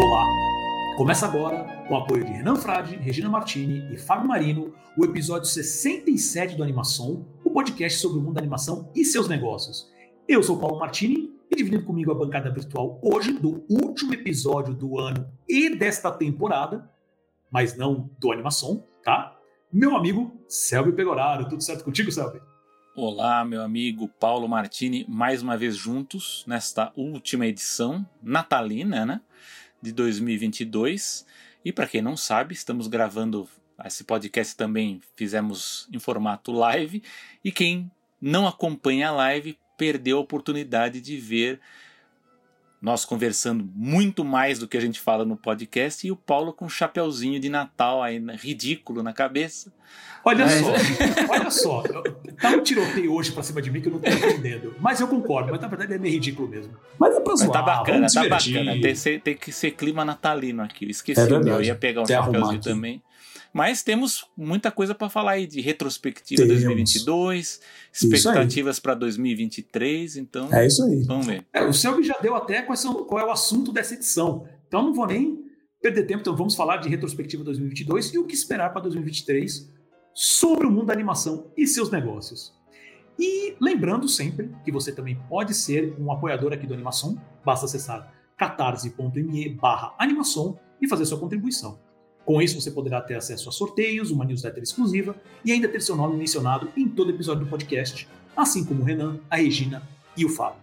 Olá! Começa agora, com o apoio de Renan Frade, Regina Martini e Fábio Marino, o episódio 67 do Animação, o podcast sobre o mundo da animação e seus negócios. Eu sou Paulo Martini e dividindo comigo a bancada virtual hoje do último episódio do ano e desta temporada, mas não do Animação, tá? Meu amigo Selby Pegoraro. Tudo certo contigo, Selby? Olá, meu amigo Paulo Martini, mais uma vez juntos nesta última edição natalina, né? de 2022. E para quem não sabe, estamos gravando esse podcast também fizemos em formato live e quem não acompanha a live perdeu a oportunidade de ver nós conversando muito mais do que a gente fala no podcast e o Paulo com um chapeuzinho de Natal aí ridículo na cabeça. Olha mas... só, olha só, tá um tiroteio hoje pra cima de mim que eu não tô entendendo. Mas eu concordo, mas na verdade é meio ridículo mesmo. Mas é pra zoar, Mas tá bacana, tá bacana. Tem, tem, que ser clima natalino aqui. Eu esqueci, é eu ia pegar um chapeuzinho também. Mas temos muita coisa para falar aí de retrospectiva temos. 2022, expectativas para 2023, então. É isso aí. Vamos ver. É, o Selby já deu até qual, é o assunto dessa edição. Então não vou nem perder tempo, então vamos falar de retrospectiva 2022 e o que esperar para 2023 sobre o mundo da animação e seus negócios. E lembrando sempre que você também pode ser um apoiador aqui do Animação, basta acessar catarse.me barra animação e fazer sua contribuição. Com isso, você poderá ter acesso a sorteios, uma newsletter exclusiva e ainda ter seu nome mencionado em todo episódio do podcast, assim como o Renan, a Regina e o Fábio.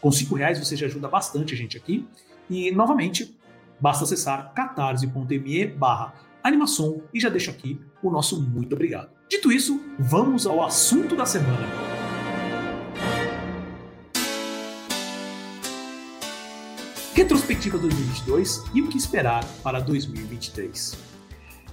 Com cinco reais você já ajuda bastante a gente aqui. E, novamente, basta acessar catarse.me barra animação e já deixo aqui o nosso muito obrigado. Dito isso, vamos ao assunto da semana. Retrospectiva 2022 e o que esperar para 2023.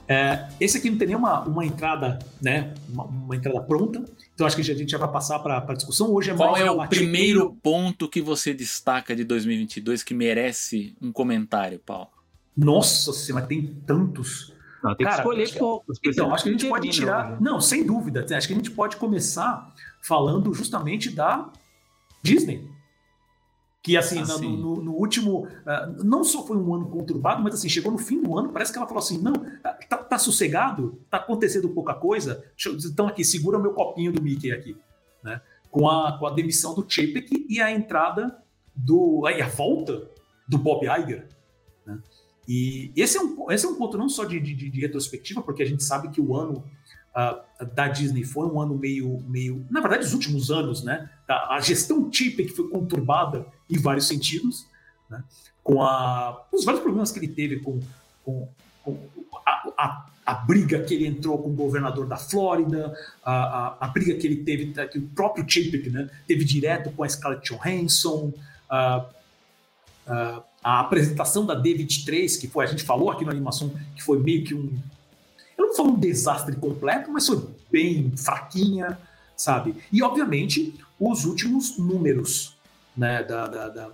É, esse aqui não tem nenhuma uma entrada, né, uma, uma, entrada pronta, então acho que a gente já vai passar para a discussão. Hoje é Qual é o primeiro ponto que você destaca de 2022 que merece um comentário, Paulo? Nossa senhora, tem tantos. Não, tem Cara, que escolher poucos. Então, acho que a gente pode tirar. Né? Não, sem dúvida. Acho que a gente pode começar falando justamente da Disney. Que assim, ah, no, no, no, último. Uh, não só foi um ano conturbado, mas assim, chegou no fim do ano, parece que ela falou assim: não, tá, tá, tá sossegado, tá acontecendo pouca coisa. então aqui, segura meu copinho do Mickey aqui. Né? Com, a, com a demissão do Chapek e a entrada do. aí a volta do Bob Iger. Né? E esse é, um, esse é um ponto não só de, de, de retrospectiva, porque a gente sabe que o ano da Disney foi um ano meio, meio. Na verdade, os últimos anos, né? A gestão Chapek foi conturbada em vários sentidos, né? com a, os vários problemas que ele teve com, com, com a, a, a, briga que ele entrou com o governador da Flórida, a, a, briga que ele teve, que o próprio Chapek né, teve direto com a Scarlett Johansson, a, a, apresentação da D23, que foi, a gente falou aqui na animação, que foi meio que um. Eu não falar um desastre completo, mas foi bem fraquinha, sabe? E, obviamente, os últimos números né, da, da, da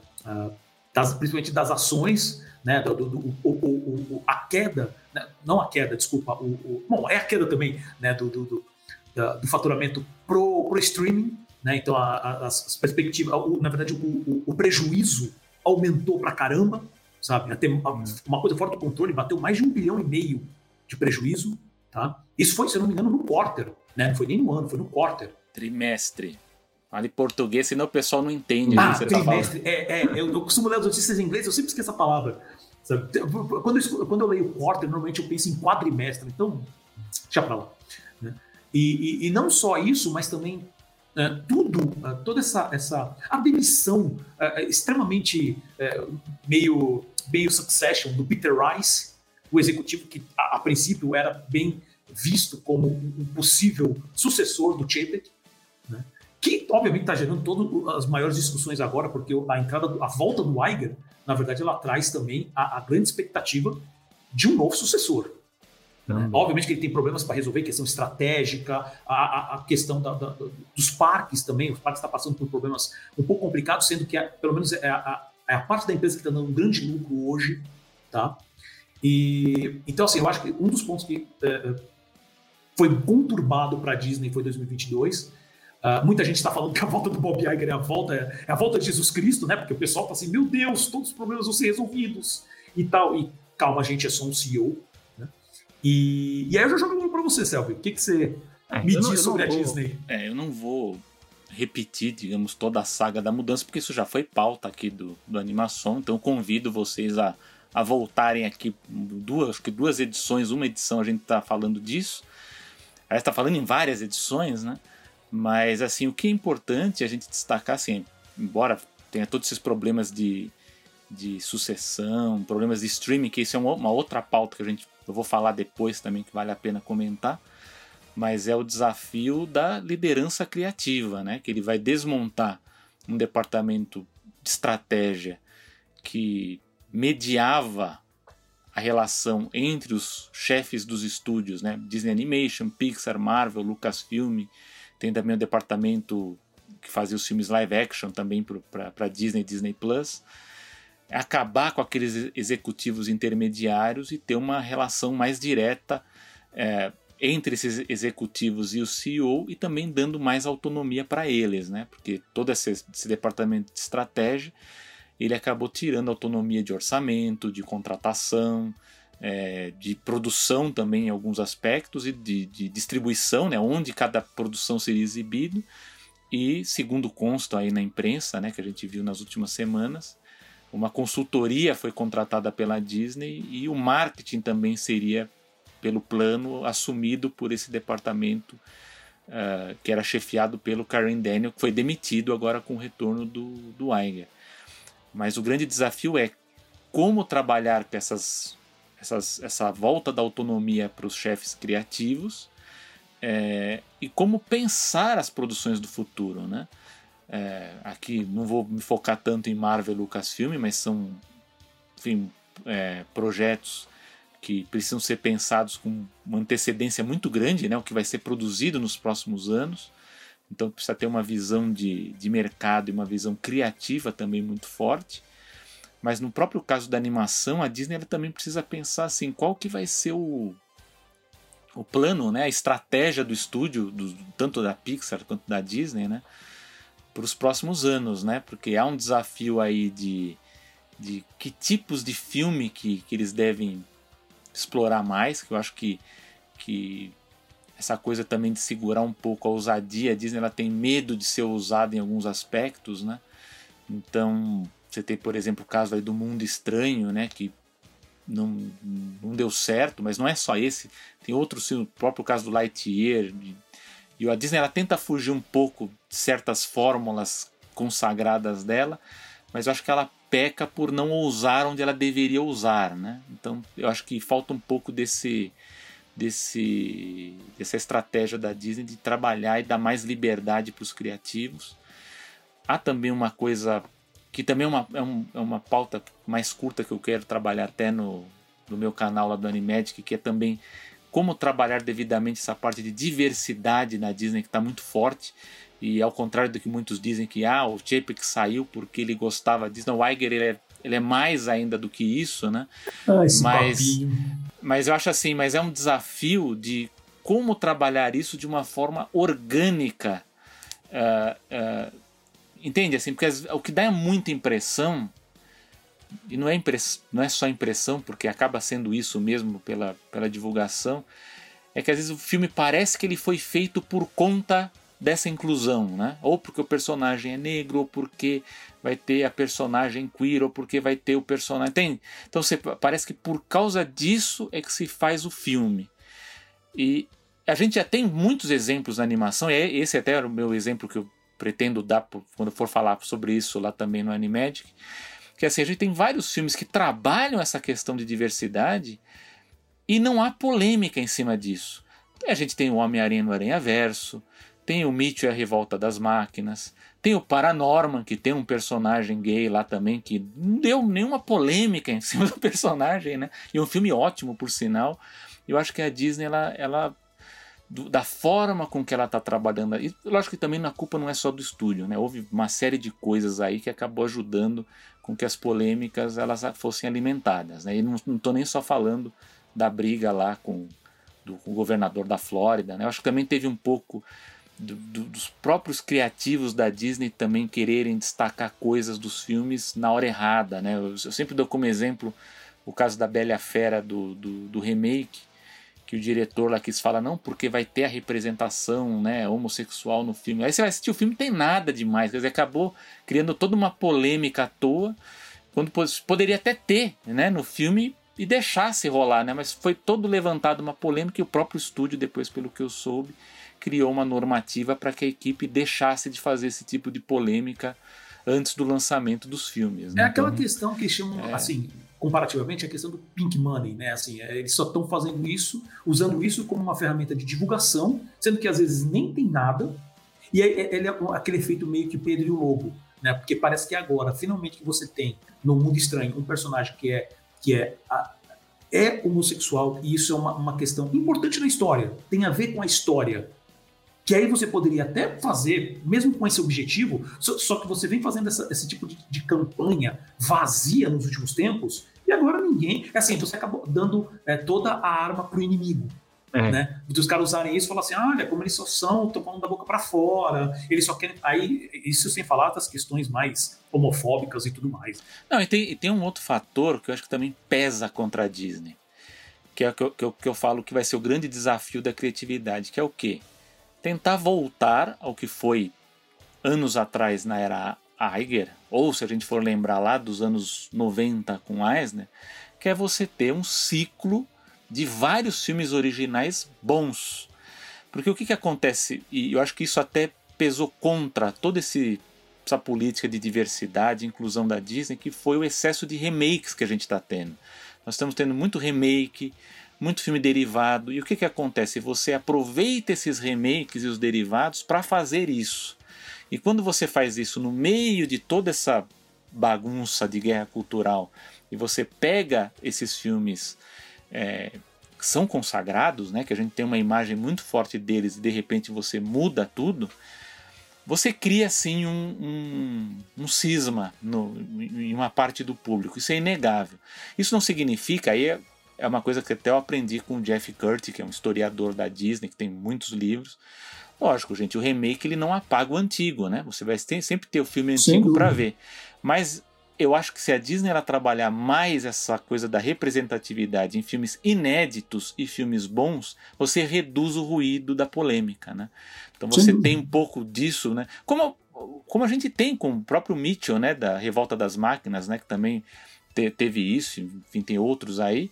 das, principalmente das ações, né, do, do, do o, o, a queda, né, não a queda, desculpa, o, o, bom, é a queda também né, do, do, do faturamento pro, pro streaming, né, então a, a, as perspectivas, na verdade o, o, prejuízo aumentou pra caramba, sabe, até uma coisa fora do controle, bateu mais de um bilhão e meio de prejuízo, tá? Isso foi, se não me engano, no quarter, né, não foi nem no ano, foi no quarter. Trimestre. Fala em português, senão o pessoal não entende. Ah, tá trimestre. Tá é, é, eu, eu costumo ler as notícias em inglês, eu sempre esqueço a palavra. Quando eu, quando eu leio quarter, normalmente eu penso em quadrimestre, então, deixa pra lá. Né? E, e, e, não só isso, mas também é, tudo, é, toda essa, essa a demissão é, extremamente meio, meio succession do Peter Rice, o executivo que a, a princípio era bem visto como um possível sucessor do Chapek, né? que obviamente está gerando todas as maiores discussões agora, porque a entrada, a volta do Iger, na verdade, ela traz também a, a grande expectativa de um novo sucessor. Né? Obviamente que ele tem problemas para resolver, questão estratégica, a, a, questão da, da, dos parques também. Os parques estão tá passando por problemas um pouco complicados, sendo que, é, pelo menos, é a, é a, parte da empresa que está dando um grande lucro hoje. Tá? E, então, assim, eu acho que um dos pontos que é foi conturbado para a Disney foi 2022 Uh, muita gente está falando que a volta do Bob Iger é a volta, é a volta de Jesus Cristo, né? Porque o pessoal está assim, meu Deus, todos os problemas vão ser resolvidos e tal. E calma, a gente é só um CEO. Né? E, e aí eu já jogo para você, Selby. O que, que você é, me diz sobre a vou, Disney? É, eu não vou repetir, digamos, toda a saga da mudança, porque isso já foi pauta aqui do, do Animação, então convido vocês a, a voltarem aqui duas, acho que duas edições, uma edição a gente está falando disso, a gente está falando em várias edições, né? Mas, assim, o que é importante a gente destacar, assim, embora tenha todos esses problemas de, de sucessão, problemas de streaming, que isso é uma outra pauta que a gente, eu vou falar depois também, que vale a pena comentar, mas é o desafio da liderança criativa, né? Que ele vai desmontar um departamento de estratégia que mediava a relação entre os chefes dos estúdios, né? Disney Animation, Pixar, Marvel, Lucasfilm, tem também o departamento que fazia os filmes live action também para Disney Disney Plus. Acabar com aqueles executivos intermediários e ter uma relação mais direta é, entre esses executivos e o CEO e também dando mais autonomia para eles, né? Porque todo esse, esse, departamento de estratégia ele acabou tirando autonomia de orçamento, de contratação, é, de produção também em alguns aspectos e de, de, distribuição, né, onde cada produção seria exibido. E, segundo consta aí na imprensa, né, que a gente viu nas últimas semanas, uma consultoria foi contratada pela Disney e o marketing também seria, pelo plano, assumido por esse departamento uh, que era chefiado pelo Karen Daniel, que foi demitido agora com o retorno do, do Iger. Mas o grande desafio é como trabalhar com essas essas, essa volta da autonomia para os chefes criativos é, e como pensar as produções do futuro, né? É, aqui não vou me focar tanto em Marvel e Lucasfilm, mas são enfim, é, projetos que precisam ser pensados com uma antecedência muito grande, né? O que vai ser produzido nos próximos anos. Então precisa ter uma visão de, de mercado e uma visão criativa também muito forte. Mas no próprio caso da animação, a Disney ela também precisa pensar assim, qual que vai ser o, o plano, né, a estratégia do estúdio, do, tanto da Pixar quanto da Disney, né, para os próximos anos, né, porque há um desafio aí de, de que tipos de filme que, que eles devem explorar mais, que eu acho que, que essa coisa também de segurar um pouco a ousadia, a Disney ela tem medo de ser ousada em alguns aspectos, né, então você tem, por exemplo, o caso aí do Mundo Estranho, né, que não, não deu certo, mas não é só esse. Tem outros, o próprio caso do Lightyear. E a Disney ela tenta fugir um pouco de certas fórmulas consagradas dela, mas eu acho que ela peca por não ousar onde ela deveria usar, né? Então eu acho que falta um pouco desse desse dessa estratégia da Disney de trabalhar e dar mais liberdade para os criativos. Há também uma coisa que também é uma, é, um, é uma pauta mais curta que eu quero trabalhar até no, no meu canal lá do Animagic, que é também como trabalhar devidamente essa parte de diversidade na Disney, que está muito forte. E ao contrário do que muitos dizem que ah, o Chapek saiu porque ele gostava disso, não, o Iger ele é, ele é mais ainda do que isso, né? Ah, mas, mas eu acho assim, mas é um desafio de como trabalhar isso de uma forma orgânica. Uh, uh, Entende? Assim, porque o que dá é muita impressão, e não é, impress, não é só impressão, porque acaba sendo isso mesmo pela, pela divulgação, é que às vezes o filme parece que ele foi feito por conta dessa inclusão, né? Ou porque o personagem é negro, ou porque vai ter a personagem queer, ou porque vai ter o personagem. Tem? Então você, parece que por causa disso é que se faz o filme. E a gente já tem muitos exemplos na animação, e é, esse até era o meu exemplo que eu pretendo dar quando for falar sobre isso lá também no Animagic, que assim, a gente tem vários filmes que trabalham essa questão de diversidade e não há polêmica em cima disso. A gente tem o Homem-Aranha no Aranha Verso, tem o Mitchell e a Revolta das Máquinas, tem o Paranorman, que tem um personagem gay lá também, que não deu nenhuma polêmica em cima do personagem, né? E um filme ótimo, por sinal. Eu acho que a Disney, ela, ela da forma com que ela está trabalhando. E lógico que também a culpa não é só do estúdio, né? Houve uma série de coisas aí que acabou ajudando com que as polêmicas elas fossem alimentadas. Né? E não estou nem só falando da briga lá com, do, com o governador da Flórida. Né? Eu acho que também teve um pouco do, do, dos próprios criativos da Disney também quererem destacar coisas dos filmes na hora errada, né? Eu, eu sempre dou como exemplo o caso da Bela Fera do, do, do, remake, que o diretor lá quis falar, não, porque vai ter a representação né, homossexual no filme. Aí você vai assistir o filme, tem nada demais, quer dizer, acabou criando toda uma polêmica à toa, quando poderia até ter né, no filme e deixasse rolar, né? Mas foi todo levantado uma polêmica e o próprio estúdio, depois, pelo que eu soube, criou uma normativa para que a equipe deixasse de fazer esse tipo de polêmica antes do lançamento dos filmes. Né? É aquela então, questão que chamam, é... assim, comparativamente, a questão do pink money, né? Assim, é, eles só estão fazendo isso, usando isso como uma ferramenta de divulgação, sendo que às vezes nem tem nada, e ele é aquele efeito meio que Pedro e o Lobo, né? Porque parece que agora, finalmente, que você tem no Mundo Estranho um personagem que é que é, é homossexual, e isso é uma, uma questão importante na história, tem a ver com a história. Que aí você poderia até fazer, mesmo com esse objetivo, só, só que você vem fazendo essa, esse tipo de, de, campanha vazia nos últimos tempos, e agora ninguém. É assim, você acabou dando é, toda a arma pro inimigo. É. Né? Os caras usarem isso e falar assim: olha, como eles só são, estão falando da boca para fora, eles só querem. Aí, isso sem falar das questões mais homofóbicas e tudo mais. Não, e tem, e tem um outro fator que eu acho que também pesa contra a Disney, que é o que eu, que eu, que eu falo que vai ser o grande desafio da criatividade, que é o quê? Tentar voltar ao que foi anos atrás na era Iger, ou se a gente for lembrar lá dos anos 90 com Eisner, que é você ter um ciclo de vários filmes originais bons. Porque o que, que acontece, e eu acho que isso até pesou contra toda essa política de diversidade inclusão da Disney, que foi o excesso de remakes que a gente está tendo. Nós estamos tendo muito remake, muito filme derivado, e o que, que acontece? Você aproveita esses remakes e os derivados para fazer isso. E quando você faz isso no meio de toda essa bagunça de guerra cultural, e você pega esses filmes é, são consagrados, né, que a gente tem uma imagem muito forte deles e de repente você muda tudo, você cria assim um, um, um cisma no, em uma parte do público. Isso é inegável. Isso não significa, aí é, uma coisa que até eu aprendi com o Jeff Curtis, que é um historiador da Disney, que tem muitos livros. Lógico, gente, o remake ele não apaga o antigo, né? Você vai ter, sempre ter o filme antigo para ver. Mas eu acho que se a Disney ela trabalhar mais essa coisa da representatividade em filmes inéditos e filmes bons, você reduz o ruído da polêmica, né? Então você Sim. tem um pouco disso, né? Como, como a gente tem com o próprio Mitchell, né? Da Revolta das Máquinas, né? Que também te, teve isso, enfim, tem outros aí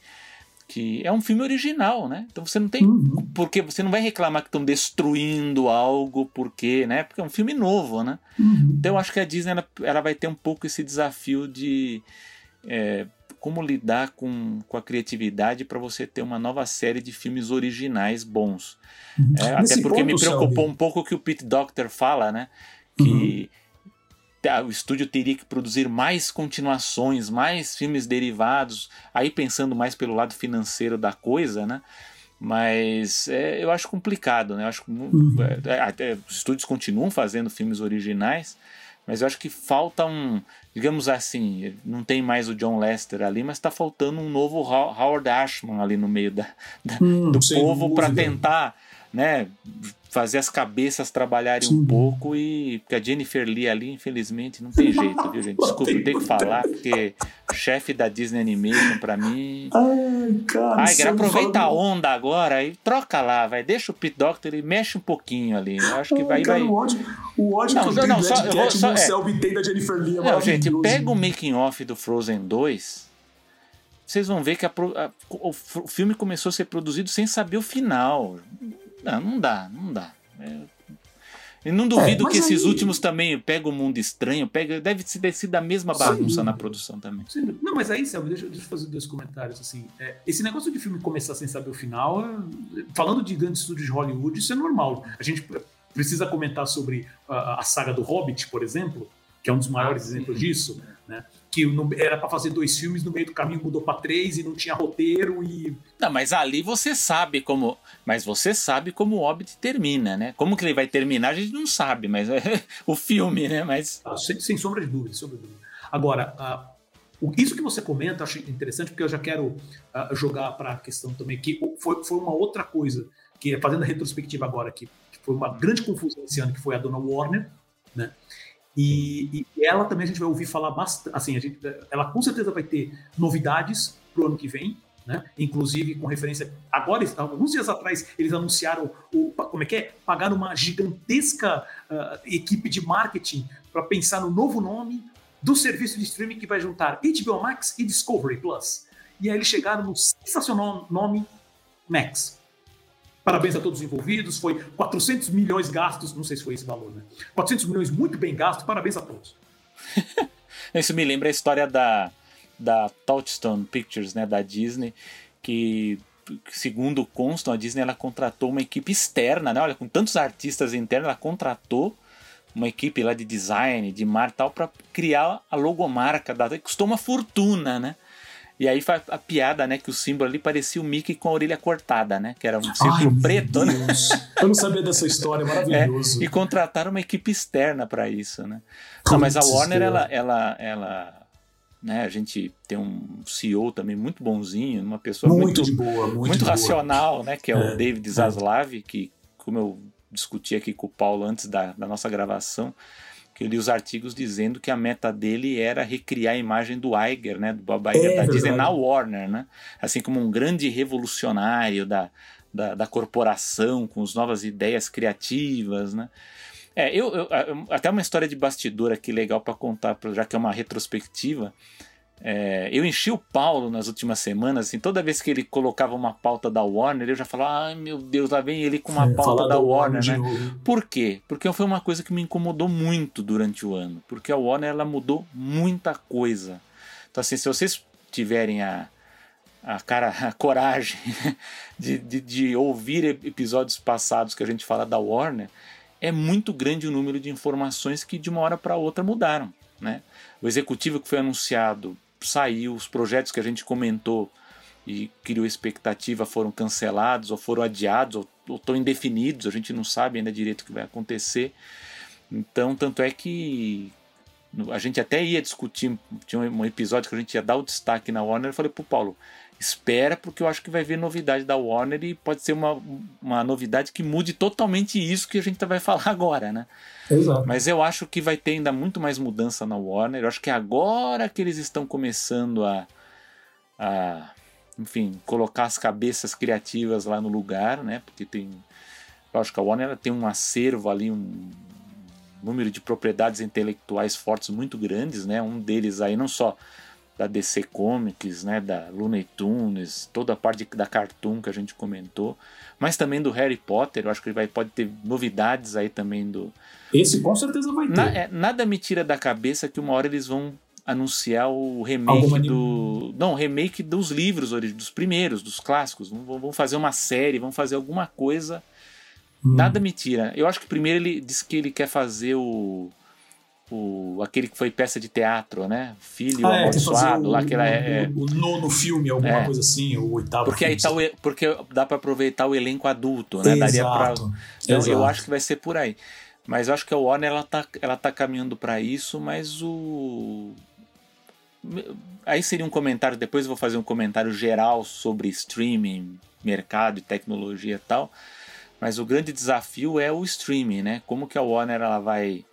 que é um filme original, né? Então você não tem uhum. porque você não vai reclamar que estão destruindo algo porque, né? Porque é um filme novo, né? Uhum. Então eu acho que a Disney ela, ela vai ter um pouco esse desafio de é, como lidar com, com a criatividade para você ter uma nova série de filmes originais bons. Uhum. É, até porque ponto, me preocupou um pouco o que o Pete Doctor fala, né? Que uhum o estúdio teria que produzir mais continuações, mais filmes derivados, aí pensando mais pelo lado financeiro da coisa, né? Mas é, eu acho complicado, né? Eu acho uhum. é, é, os estúdios continuam fazendo filmes originais, mas eu acho que falta um, digamos assim, não tem mais o John Lester ali, mas está faltando um novo Howard Ashman ali no meio da, da hum, do povo para tentar, né? Fazer as cabeças trabalharem Sim. um pouco e porque a Jennifer Lee ali, infelizmente, não tem jeito, viu, gente? Desculpa, eu tenho que falar, porque chefe da Disney Animation pra mim. Ai, cara. Ai, aproveita a onda agora e troca lá, vai. Deixa o Pete Doctor e mexe um pouquinho ali. Eu acho que Ai, vai. Cara, vai... O ódio, o ódio não, que não, não, só, eu vou, só, é. tem da Jennifer Lee. É não, gente, pega o making off do Frozen 2 vocês vão ver que a, a, o, filme começou a ser produzido sem saber o final. Não, não dá, não dá. É... Eu não duvido é, que esses aí... últimos também pegam o mundo estranho, pega, deve ter sido a mesma bagunça Sim. na produção também. Sim. Não, mas aí, Selma, deixa, deixa eu fazer dois comentários. Assim, é, esse negócio de filme começar sem saber o final, é, falando de grandes estúdios de Hollywood, isso é normal. A gente precisa comentar sobre a, a saga do Hobbit, por exemplo, que é um dos maiores ah, exemplos disso, né? Que era para fazer dois filmes, no meio do caminho mudou para três e não tinha roteiro e. Não, mas ali você sabe como. Mas você sabe como o Hobbit termina, né? Como que ele vai terminar, a gente não sabe, mas é o filme, né? Mas. Ah, sem, sem, sombra de dúvida, sem dúvida. Agora, uh, isso que você comenta, acho interessante, porque eu já quero uh, jogar para a questão também, que foi, foi uma outra coisa, que fazendo a retrospectiva agora aqui, foi uma grande confusão esse ano, que foi a dona Warner, né? E, e, ela também a gente vai ouvir falar bastante, assim, a gente, ela com certeza vai ter novidades para o ano que vem, né? Inclusive com referência, agora, alguns dias atrás, eles anunciaram o, como é que é? Pagaram uma gigantesca uh, equipe de marketing para pensar no novo nome do serviço de streaming que vai juntar HBO Max e Discovery Plus. E aí eles chegaram no sensacional nome Max. Parabéns a todos os envolvidos. Foi 400 milhões gastos, não sei se foi esse valor, né? 400 milhões muito bem gastos. Parabéns a todos. Isso me lembra a história da, da Touchstone Pictures, né, da Disney, que segundo constam, a Disney ela contratou uma equipe externa, né? Olha, com tantos artistas internos, ela contratou uma equipe lá de design, de mar tal, para criar a logomarca da. Custou uma fortuna, né? E aí foi a piada, né? Que o símbolo ali parecia o Mickey com a orelha cortada, né? Que era um círculo Ai, preto, né? Eu não sabia dessa história, maravilhoso. É, e contrataram uma equipe externa para isso, né? Não, mas a Warner, ela, ela, ela, né? A gente tem um CEO também muito bonzinho, uma pessoa muito, muito, boa, muito, muito racional, né? Que é, é o David é. Zaslav, que, como eu discuti aqui com o Paulo antes da, da nossa gravação, que eu li os artigos dizendo que a meta dele era recriar a imagem do Iger, né, do Bob Iger é, da Disney na Warner, né, assim como um grande revolucionário da, da, da corporação com as novas ideias criativas, né. É, eu, eu, até uma história de bastidor aqui legal para contar, já que é uma retrospectiva. É, eu enchi o Paulo nas últimas semanas, assim, toda vez que ele colocava uma pauta da Warner, eu já falava, ai meu Deus, lá vem ele com uma é, pauta da Warner, né? Por quê? Porque foi uma coisa que me incomodou muito durante o ano, porque a Warner ela mudou muita coisa. Então, assim, se vocês tiverem a, a cara, a coragem de, de, de ouvir episódios passados que a gente fala da Warner, é muito grande o número de informações que de uma hora para outra mudaram, né? O executivo que foi anunciado saiu, os projetos que a gente comentou e criou expectativa foram cancelados ou foram adiados ou estão indefinidos, a gente não sabe ainda direito o que vai acontecer. Então, tanto é que a gente até ia discutir, tinha um episódio que a gente ia dar o destaque na Warner, eu falei pro Paulo, espera porque eu acho que vai vir novidade da Warner e pode ser uma, uma novidade que mude totalmente isso que a gente vai falar agora, né? Exato. Mas eu acho que vai ter ainda muito mais mudança na Warner. Eu acho que é agora que eles estão começando a, a enfim, colocar as cabeças criativas lá no lugar, né? Porque tem, eu acho que a Warner tem um acervo ali, um número de propriedades intelectuais fortes muito grandes, né? Um deles aí não só da DC Comics, né, da Looney Tunes, toda a parte da Cartoon que a gente comentou, mas também do Harry Potter, eu acho que vai pode ter novidades aí também do Esse com certeza vai ter. Na, é, nada me tira da cabeça que uma hora eles vão anunciar o remake do não, remake dos livros dos primeiros, dos clássicos, vão, vão fazer uma série, vão fazer alguma coisa. Hum. Nada me tira. Eu acho que primeiro ele disse que ele quer fazer o o, aquele que foi peça de teatro, né? Filho ah, é, amaldiçoado, lá que ela é, é. O, nono filme, alguma é, coisa assim, o oitavo porque filme. Aí tá o, porque dá para aproveitar o elenco adulto, né? Exato, Daria pra, então, exato. eu acho que vai ser por aí. Mas eu acho que a Warner ela tá, ela tá caminhando para isso, mas o. Aí seria um comentário, depois eu vou fazer um comentário geral sobre streaming, mercado e tecnologia e tal. Mas o grande desafio é o streaming, né? Como que a Warner ela vai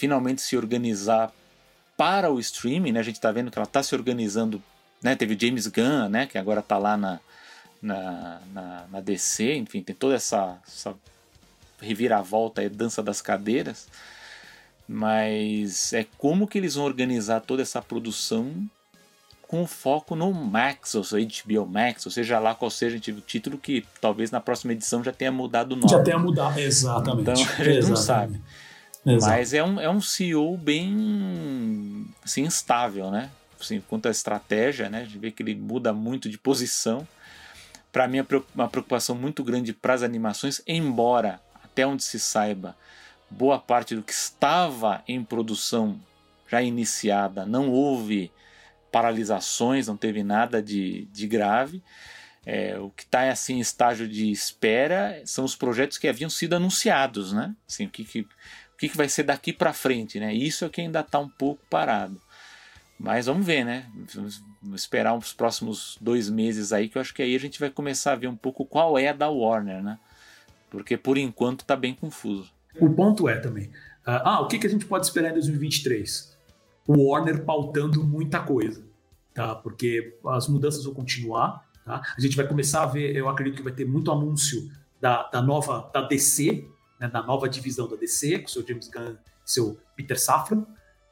finalmente se organizar para o streaming, né? A gente está vendo que ela está se organizando, né? Teve James Gunn, né? Que agora está lá na, na, na, na, DC, enfim, tem toda essa, essa reviravolta aí, dança das cadeiras. Mas é como que eles vão organizar toda essa produção com foco no Max, ou seja, HBO Max, ou seja lá qual seja o título que talvez na próxima edição já tenha mudado o nome. Já tenha mudado, exatamente. Então a gente exatamente. não sabe. Exato. Mas é um, é um CEO bem assim, instável, né? Assim, quanto à estratégia, né? A gente vê que ele muda muito de posição. Para mim, é uma preocupação muito grande para as animações, embora, até onde se saiba, boa parte do que estava em produção já iniciada, não houve paralisações, não teve nada de, de grave. É, o que está assim, em estágio de espera são os projetos que haviam sido anunciados, né? Assim, o que, que que, que vai ser daqui para frente, né? Isso é que ainda está um pouco parado. Mas vamos ver, né? Vamos esperar os próximos dois meses aí, que eu acho que aí a gente vai começar a ver um pouco qual é a da Warner, né? Porque por enquanto está bem confuso. O ponto é também. Uh, ah, o que, que a gente pode esperar em 2023? O Warner pautando muita coisa, tá? Porque as mudanças vão continuar, tá? A gente vai começar a ver, eu acredito que vai ter muito anúncio da, da nova, da DC, né, nova divisão da DC, com o seu James Gunn seu Peter Safran,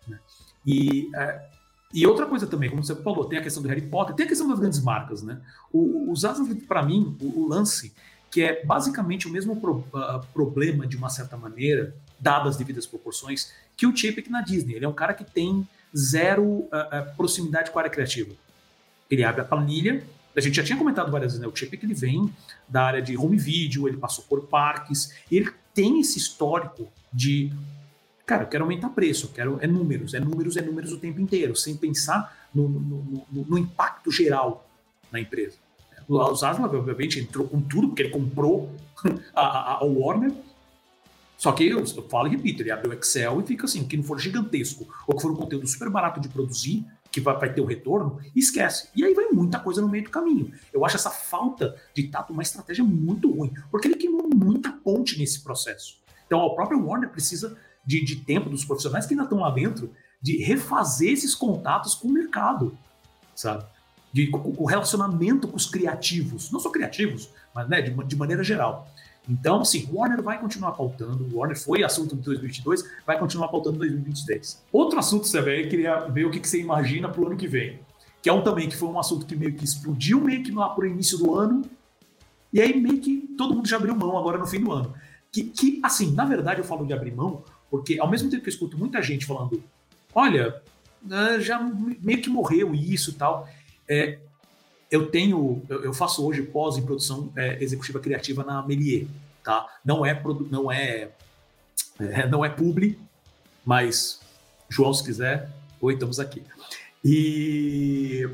né? E, é, e outra coisa também, como você falou, tem a questão do Harry Potter, tem a questão das grandes marcas, né? O, os para mim, o, o, lance, que é basicamente o mesmo pro, uh, problema, de uma certa maneira, dadas as devidas proporções, que o Chapek na Disney. Ele é um cara que tem zero uh, uh, proximidade com a área criativa. Ele abre a planilha, a gente já tinha comentado várias vezes, né? O Chapek ele vem da área de home video, ele passou por parques, ele tem esse histórico de Cara, eu quero aumentar preço, eu quero. É números, é números, é números o tempo inteiro, sem pensar no, no, no, no impacto geral na empresa. O Zaslav, obviamente, entrou com tudo, porque ele comprou a, a, a Warner. Só que eu, eu falo e repito, ele abre o Excel e fica assim, que não for gigantesco, ou que for um conteúdo super barato de produzir, que vai, vai ter o retorno, esquece. E aí vai muita coisa no meio do caminho. Eu acho essa falta de tato uma estratégia muito ruim, porque ele queimou muita ponte nesse processo. Então, o próprio Warner precisa de, de tempo dos profissionais que ainda estão lá dentro, de refazer esses contatos com o mercado, sabe? De, o relacionamento com os criativos, não só criativos, mas né, de, de maneira geral. Então, sim, Warner vai continuar pautando, Warner foi assunto de 2022, vai continuar pautando em 2023. Outro assunto, você eu queria ver o que, que você imagina para o ano que vem, que é um também que foi um assunto que meio que explodiu meio que lá por início do ano, e aí meio que todo mundo já abriu mão agora no fim do ano. Que, que assim, na verdade eu falo de abrir mão porque ao mesmo tempo que eu escuto muita gente falando, olha, né, já meio que morreu isso e tal, é, eu tenho, eu faço hoje pós em produção é, executiva criativa na Melier, tá? Não é, não é, é, não é publi, mas João, se quiser, oi, estamos aqui. E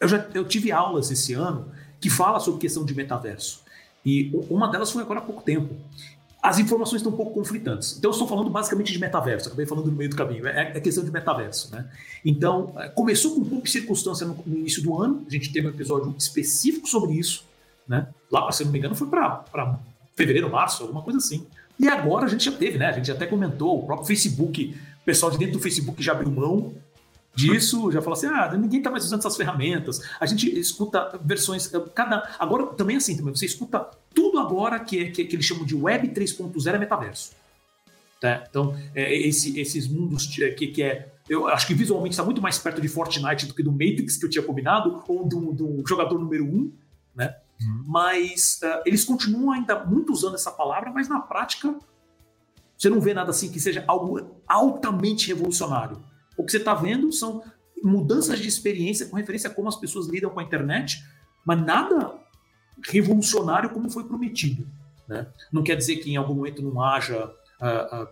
eu já eu tive aulas esse ano que fala sobre questão de metaverso. E uma delas foi agora há pouco tempo as informações estão um pouco conflitantes. Então, eu estou falando basicamente de metaverso, acabei falando no meio do caminho, é, é questão de metaverso. Né? Então, é, começou com de circunstância no, no, início do ano, a gente teve um episódio específico sobre isso, né? lá, se não me engano, foi para fevereiro, março, alguma coisa assim. E agora a gente já teve, né? a gente até comentou, o próprio Facebook, o pessoal de dentro do Facebook já abriu mão disso, já falou assim, ah, ninguém está mais usando essas ferramentas. A gente escuta versões, cada agora também é assim, também você escuta tudo agora que, é, que, que eles chamam de Web 3.0 é metaverso. Tá? Então, é, esse, esses mundos que, que é. Eu acho que visualmente está muito mais perto de Fortnite do que do Matrix que eu tinha combinado, ou do, do jogador número um, né? Uhum. Mas uh, eles continuam ainda muito usando essa palavra, mas na prática você não vê nada assim que seja algo altamente revolucionário. O que você está vendo são mudanças de experiência com referência a como as pessoas lidam com a internet, mas nada revolucionário como foi prometido. Né? Não quer dizer que em algum momento não haja uh, uh,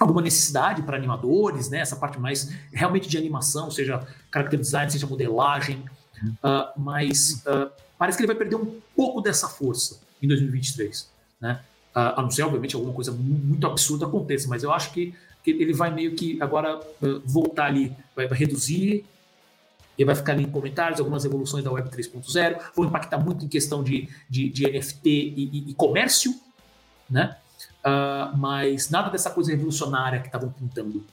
alguma necessidade para animadores, né? essa parte mais realmente de animação, seja character design, seja modelagem, uh, mas parece que ele vai perder um pouco dessa força em 2023. Né? a não ser, obviamente, alguma coisa muito absurda aconteça, mas eu acho que, que ele vai meio que agora voltar ali, vai reduzir e vai ficar ali em comentários algumas evoluções da Web 3.0, vão impactar muito em questão de, de, de NFT e, e, e, comércio, né? Uh, mas nada dessa coisa revolucionária que estavam pintando.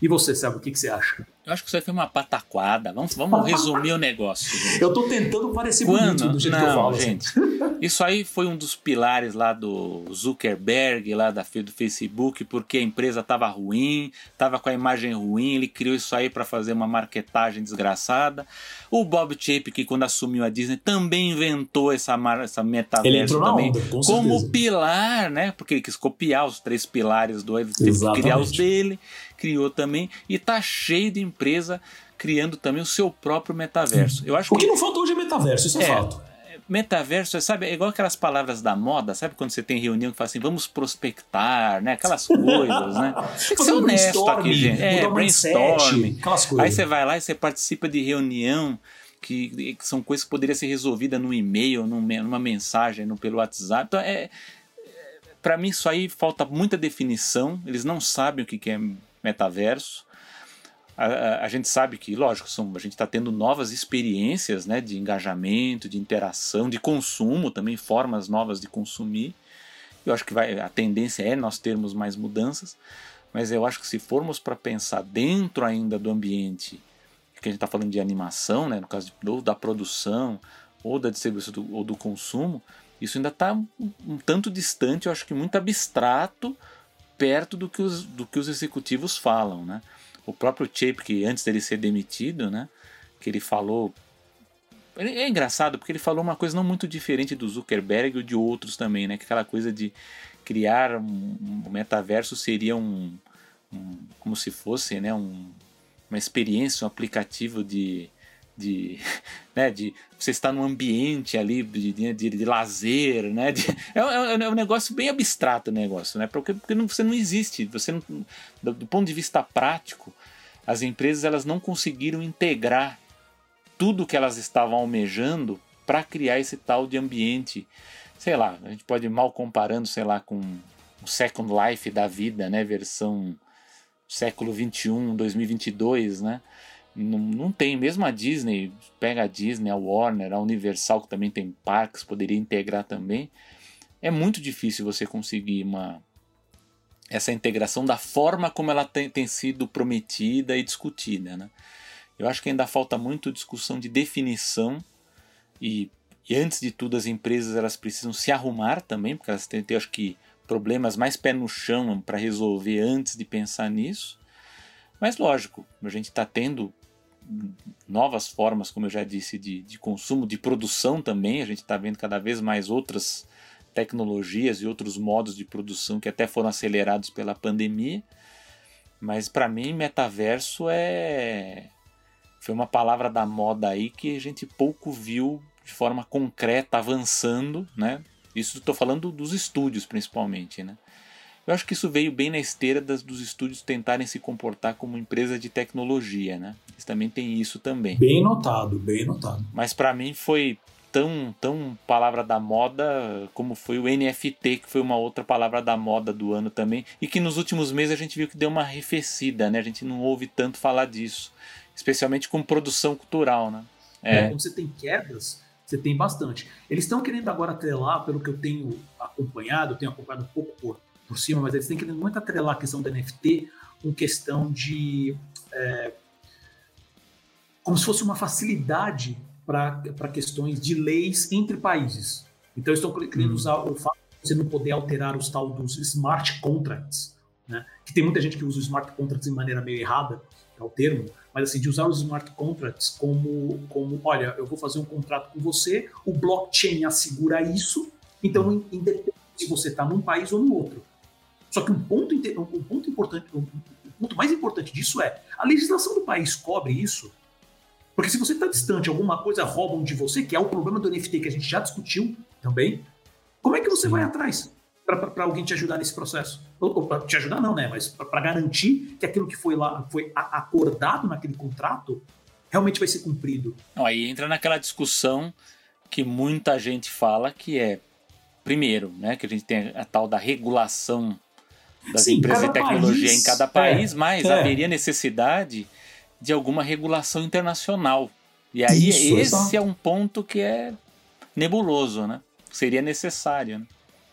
E você, sabe o que, que você acha? Eu acho que isso aí foi uma pataquada. Vamos, vamos resumir o negócio. Gente. Eu tô tentando parecer Quando? bonito do jeito Não, que eu falo. Assim. Gente, assim. isso aí foi um dos pilares lá do Zuckerberg, lá da do Facebook, porque a empresa tava ruim, tava com a imagem ruim, ele criou isso aí para fazer uma marketagem desgraçada. O Bob Chapek, quando assumiu a Disney, também inventou essa, essa metaverso também onda, com como pilar, né? Porque ele quis copiar os três pilares do que criar os dele, criou também e tá cheio de empresa criando também o seu próprio metaverso. Eu acho o que, que não faltou hoje é metaverso, isso é, é fato. Metaverso, sabe, é igual aquelas palavras da moda, sabe quando você tem reunião que fala assim, vamos prospectar, né? Aquelas coisas, né? Tem que ser honesto aqui, gente. É, brainstorming. Aquelas coisas. Aí você vai lá e você participa de reunião que, que são coisas que poderiam ser resolvidas no e-mail, numa mensagem, no, pelo WhatsApp. Então, é, é para mim isso aí falta muita definição, eles não sabem o que é metaverso a, a, gente sabe que, lógico, são, a gente está tendo novas experiências né, de engajamento, de interação, de consumo também, formas novas de consumir. Eu acho que vai, a tendência é nós termos mais mudanças, mas eu acho que se formos para pensar dentro ainda do ambiente, que a gente está falando de animação, né, no caso de, da produção ou da distribuição do, ou do consumo, isso ainda está um, um, tanto distante, eu acho que muito abstrato, perto do que os, do que os executivos falam. Né? O próprio Chape, que antes dele ser demitido, né, que ele falou. É engraçado porque ele falou uma coisa não muito diferente do Zuckerberg ou de outros também, né? Que aquela coisa de criar um, um metaverso seria um, um, como se fosse, né? Um, uma experiência, um aplicativo de, de, né, de você estar num ambiente ali de, de, de lazer, né, de, é, é, é, um negócio bem abstrato o negócio, né, porque, porque não, você não existe, você não, do, do, ponto de vista prático, as empresas elas não conseguiram integrar tudo que elas estavam almejando para criar esse tal de ambiente, sei lá, a gente pode ir mal comparando, sei lá, com o Second Life da vida, né, versão século 21, 2022, né, não, não tem, mesmo a Disney, pega a Disney, a Warner, a Universal, que também tem parques, poderia integrar também. É muito difícil você conseguir uma, essa integração da forma como ela tem, tem sido prometida e discutida. Né? Eu acho que ainda falta muito discussão de definição e, e, antes de tudo as empresas elas precisam se arrumar também, porque elas têm, acho que, problemas mais pé no chão para resolver antes de pensar nisso. Mas lógico, a gente está tendo novas formas, como eu já disse, de, de consumo, de produção também. A gente está vendo cada vez mais outras tecnologias e outros modos de produção que até foram acelerados pela pandemia. Mas para mim, metaverso é foi uma palavra da moda aí que a gente pouco viu de forma concreta avançando, né? Isso estou falando dos estúdios principalmente, né? Eu acho que isso veio bem na esteira das, dos estúdios tentarem se comportar como empresa de tecnologia, né? Eles também têm isso também. Bem notado, bem notado. Mas para mim foi tão, tão palavra da moda como foi o NFT, que foi uma outra palavra da moda do ano também, e que nos últimos meses a gente viu que deu uma arrefecida, né? A gente não ouve tanto falar disso, especialmente com produção cultural, né? É. é quando você tem quedas, você tem bastante. Eles estão querendo agora atrelar, pelo que eu tenho acompanhado, eu tenho acompanhado um pouco por por cima, mas eles têm que muito atrelar a questão do NFT com questão de. É, como se fosse uma facilidade para questões de leis entre países. Então, estão querendo uhum. usar o fato de você não poder alterar os tal dos smart contracts, né? que tem muita gente que usa os smart contracts de maneira meio errada, é o termo, mas assim, de usar os smart contracts como, como olha, eu vou fazer um contrato com você, o blockchain assegura isso, então, uhum. independente se você está num país ou no outro. Só que um ponto, um ponto importante, um ponto mais importante disso é a legislação do país cobre isso. Porque se você está distante, alguma coisa roubam de você, que é o problema do NFT que a gente já discutiu também, como é que você Sim. vai atrás para alguém te ajudar nesse processo? Ou, ou para te ajudar não, né? Mas para garantir que aquilo que foi lá foi acordado naquele contrato realmente vai ser cumprido. aí entra naquela discussão que muita gente fala que é primeiro, né, que a gente tem a tal da regulação das Sim, empresas de tecnologia país, em cada país, é, mas é. haveria necessidade de alguma regulação internacional. E aí Isso, esse exato. é um ponto que é nebuloso, né? Seria necessário. Né?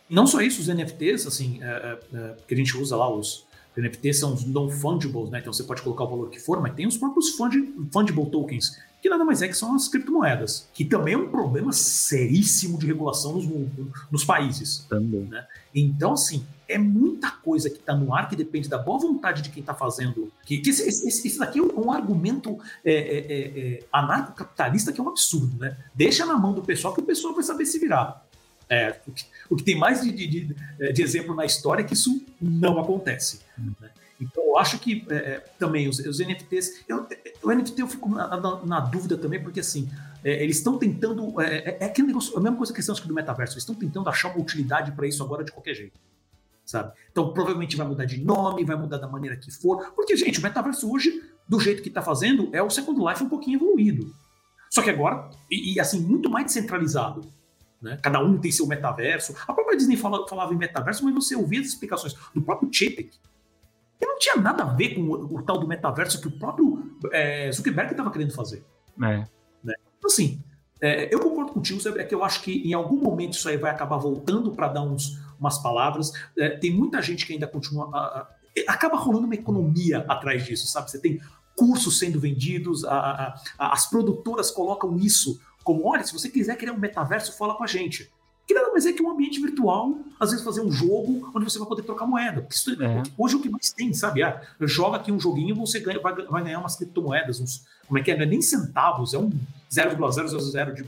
Não só isso, os NFTs, assim, é, é, é, que a gente usa lá, os NFTs são os non-fungibles, né? Então você pode colocar o valor que for, mas tem os próprios fungible tokens, que nada mais é que são as criptomoedas, que também é um problema seríssimo de regulação nos, nos países. Também. Né? Então, assim, é muita coisa que está no ar que depende da boa vontade de quem está fazendo. Que, que esse, esse, esse, daqui é um argumento é, é, é, é, anarcocapitalista que é um absurdo, né? Deixa na mão do pessoal que o pessoal vai saber se virar. É, o, que, o, que, tem mais de, de, de, de, exemplo na história é que isso não acontece. Né? Então, eu acho que é, também os, os NFTs. Eu, o NFT eu fico na, na, na dúvida também, porque assim, eles estão tentando. É, é, aquele negócio, a mesma coisa que estão do metaverso, eles estão tentando achar uma utilidade para isso agora de qualquer jeito sabe? Então provavelmente vai mudar de nome, vai mudar da maneira que for, porque, gente, o metaverso hoje, do jeito que está fazendo, é o Second Life um pouquinho evoluído. Só que agora, e, e assim, muito mais descentralizado. Né? Cada um tem seu metaverso. A própria Disney fala, falava em metaverso, mas você ouvia as explicações do próprio Chapek, que não tinha nada a ver com o, o tal do metaverso que o próprio é, Zuckerberg estava querendo fazer. É. Né? Então, assim, É, eu concordo contigo, Zé, é que eu acho que em algum momento isso aí vai acabar voltando para dar uns, umas palavras. É, tem muita gente que ainda continua. A, a, acaba rolando uma economia atrás disso, sabe? Você tem cursos sendo vendidos, a, as produtoras colocam isso como: olha, se você quiser criar um metaverso, fala com a gente. Que nada mais é que um ambiente virtual, às vezes fazer um jogo onde você vai poder trocar moeda. Isso, é. Hoje é o que mais tem, sabe? Ah, joga aqui um joguinho você ganha, vai, vai ganhar umas criptomoedas, uns, como é que é? Não é nem centavos, é um 0,000 de,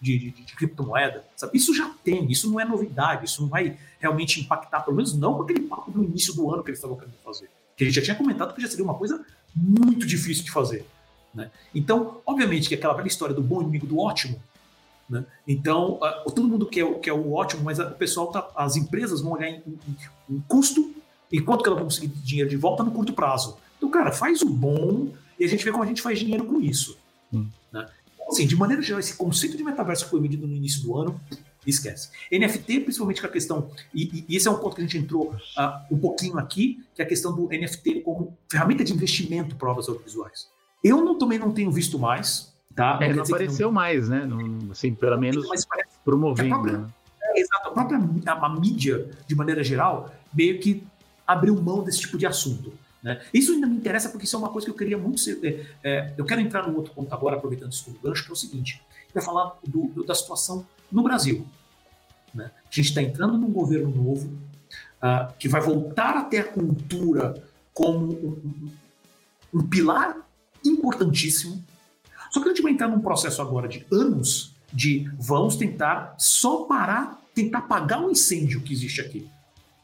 de, de, de, criptomoeda. Sabe? Isso já tem, isso não é novidade, isso não vai realmente impactar, pelo menos não com aquele papo do início do ano que eles estavam querendo fazer. Que a gente já tinha comentado que já seria uma coisa muito difícil de fazer. Né? Então, obviamente que aquela velha história do bom inimigo do ótimo, né? Então, uh, todo mundo quer, quer o ótimo, mas a, o pessoal tá, as empresas vão olhar em, em, em, custo e quanto que ela vai conseguir dinheiro de volta no curto prazo. Então, cara, faz o bom e a gente vê como a gente faz dinheiro com isso. Hum. Né? Assim, de maneira geral, esse conceito de metaverso que foi medido no início do ano, esquece. NFT, principalmente com a questão, e, e, esse é um ponto que a gente entrou uh, um pouquinho aqui, que é a questão do NFT como ferramenta de investimento para obras audiovisuais. Eu não, também não tenho visto mais, Tá? É, não apareceu não... mais, né? Não, assim, pelo menos promovendo. A própria, né? é, exato, a própria a, a, mídia, de maneira geral, meio que abriu mão desse tipo de assunto. Né? Isso ainda me interessa porque isso é uma coisa que eu queria muito ser. É, é, eu quero entrar no outro ponto agora, aproveitando isso como gancho, que é o seguinte: vai falar do, do, da situação no Brasil. Né? A gente está entrando num governo novo uh, que vai voltar a ter a cultura como um, um, um pilar importantíssimo só que a gente vai entrar num processo agora de anos de vamos tentar só parar, tentar apagar o incêndio que existe aqui.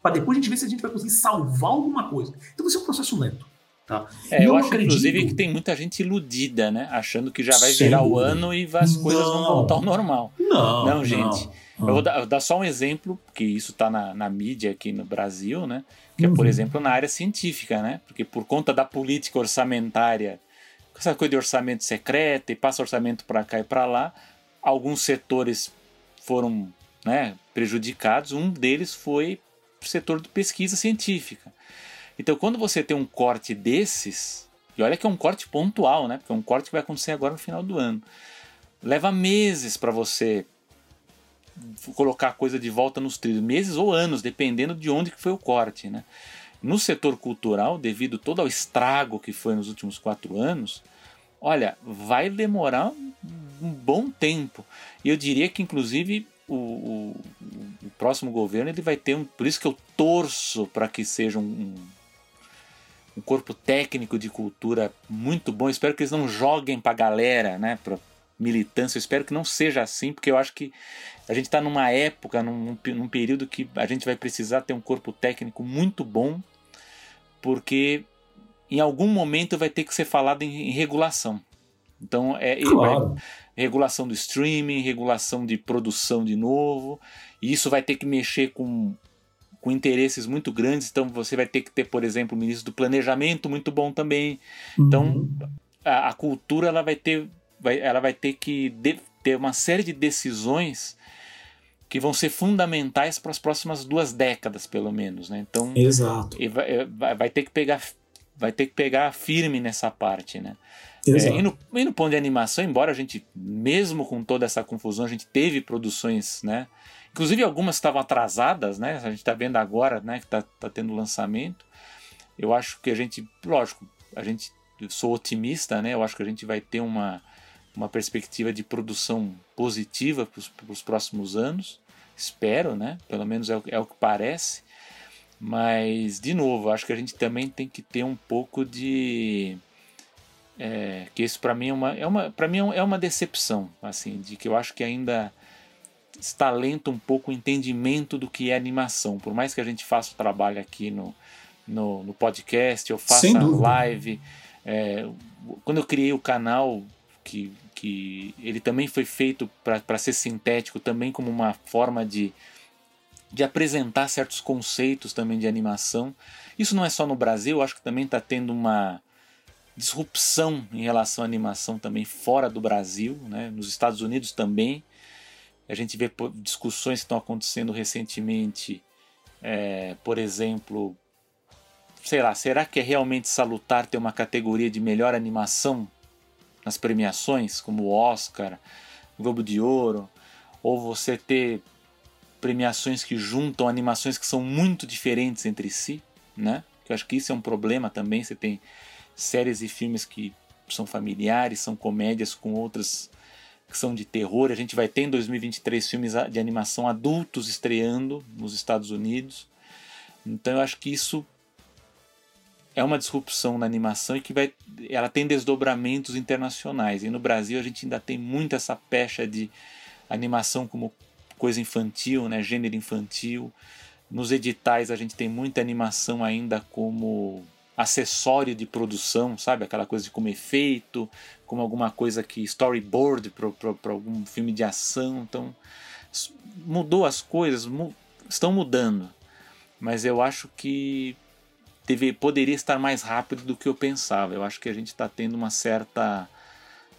Para depois a gente ver se a gente vai conseguir salvar alguma coisa. Então vai ser um processo lento. Tá? É, eu, eu, acho, acredito... inclusive, que tem muita gente iludida, né? Achando que já vai virar o ano e as não, coisas vão voltar ao normal. Não, não gente. Não, eu, vou dar, vou dar, só um exemplo, porque isso está na, na, mídia aqui no Brasil, né? Que uhum. é, por uhum. exemplo, na área científica, né? Porque por conta da política orçamentária essa coisa de orçamento secreto e passa orçamento para cá e para lá, alguns setores foram né, prejudicados, um deles foi o setor de pesquisa científica. Então, quando você tem um corte desses, e olha que é um corte pontual, né? Porque é um corte que vai acontecer agora no final do ano. Leva meses para você colocar a coisa de volta nos trilhos, meses ou anos, dependendo de onde que foi o corte, né? No setor cultural, devido todo ao estrago que foi nos últimos quatro anos, olha, vai demorar um bom tempo. E eu diria que, inclusive, o, o, o, próximo governo ele vai ter um. Por isso que eu torço para que seja um, um, corpo técnico de cultura muito bom. espero que eles não joguem para a galera, né? Para militância. Eu espero que não seja assim, porque eu acho que a gente está numa época, num, num período que a gente vai precisar ter um corpo técnico muito bom, porque em algum momento vai ter que ser falado em, em regulação. Então é claro. regulação do streaming, regulação de produção de novo, e isso vai ter que mexer com, com interesses muito grandes. Então você vai ter que ter, por exemplo, o ministro do planejamento muito bom também. Então, uhum. A, a, cultura ela vai ter, vai, ela vai ter que de, ter uma série de decisões que vão ser fundamentais para as próximas duas décadas, pelo menos, né? Então, Exato. Vai, vai, vai, ter que pegar, vai ter que pegar firme nessa parte, né? É, e, no, e no ponto de animação, embora a gente, mesmo com toda essa confusão, a gente teve produções, né? Inclusive algumas estavam atrasadas, né? A gente está vendo agora, né? Que está tá tendo lançamento. Eu acho que a gente, lógico, a gente sou otimista, né? Eu acho que a gente vai ter uma uma perspectiva de produção positiva para os próximos anos. Espero, né? Pelo menos é o, é o que parece. Mas, de novo, acho que a gente também tem que ter um pouco de. É, que isso para mim é uma, é uma, para mim é uma decepção, assim, de que eu acho que ainda está lento um pouco o entendimento do que é animação. Por mais que a gente faça o trabalho aqui no, no, no podcast, eu faça live. É, quando eu criei o canal, que que ele também foi feito para ser sintético, também como uma forma de, de apresentar certos conceitos também de animação. Isso não é só no Brasil, eu acho que também está tendo uma disrupção em relação à animação também fora do Brasil, né? nos Estados Unidos também. A gente vê discussões que estão acontecendo recentemente, é, por exemplo, sei lá, será que é realmente salutar ter uma categoria de melhor animação nas premiações, como o Oscar, Globo de Ouro, ou você ter premiações que juntam animações que são muito diferentes entre si, né? Eu acho que isso é um problema também. Você tem séries e filmes que são familiares, são comédias com outras que são de terror. A gente vai ter em 2023 filmes de animação adultos estreando nos Estados Unidos. Então eu acho que isso é uma disrupção na animação e que vai, ela tem desdobramentos internacionais. E no Brasil a gente ainda tem muito essa pecha de animação como coisa infantil, né, gênero infantil. Nos editais a gente tem muita animação ainda como acessório de produção, sabe? Aquela coisa de como efeito, como alguma coisa que storyboard para algum filme de ação. Então mudou as coisas, mu estão mudando. Mas eu acho que deve, poderia estar mais rápido do que eu pensava. Eu acho que a gente está tendo uma certa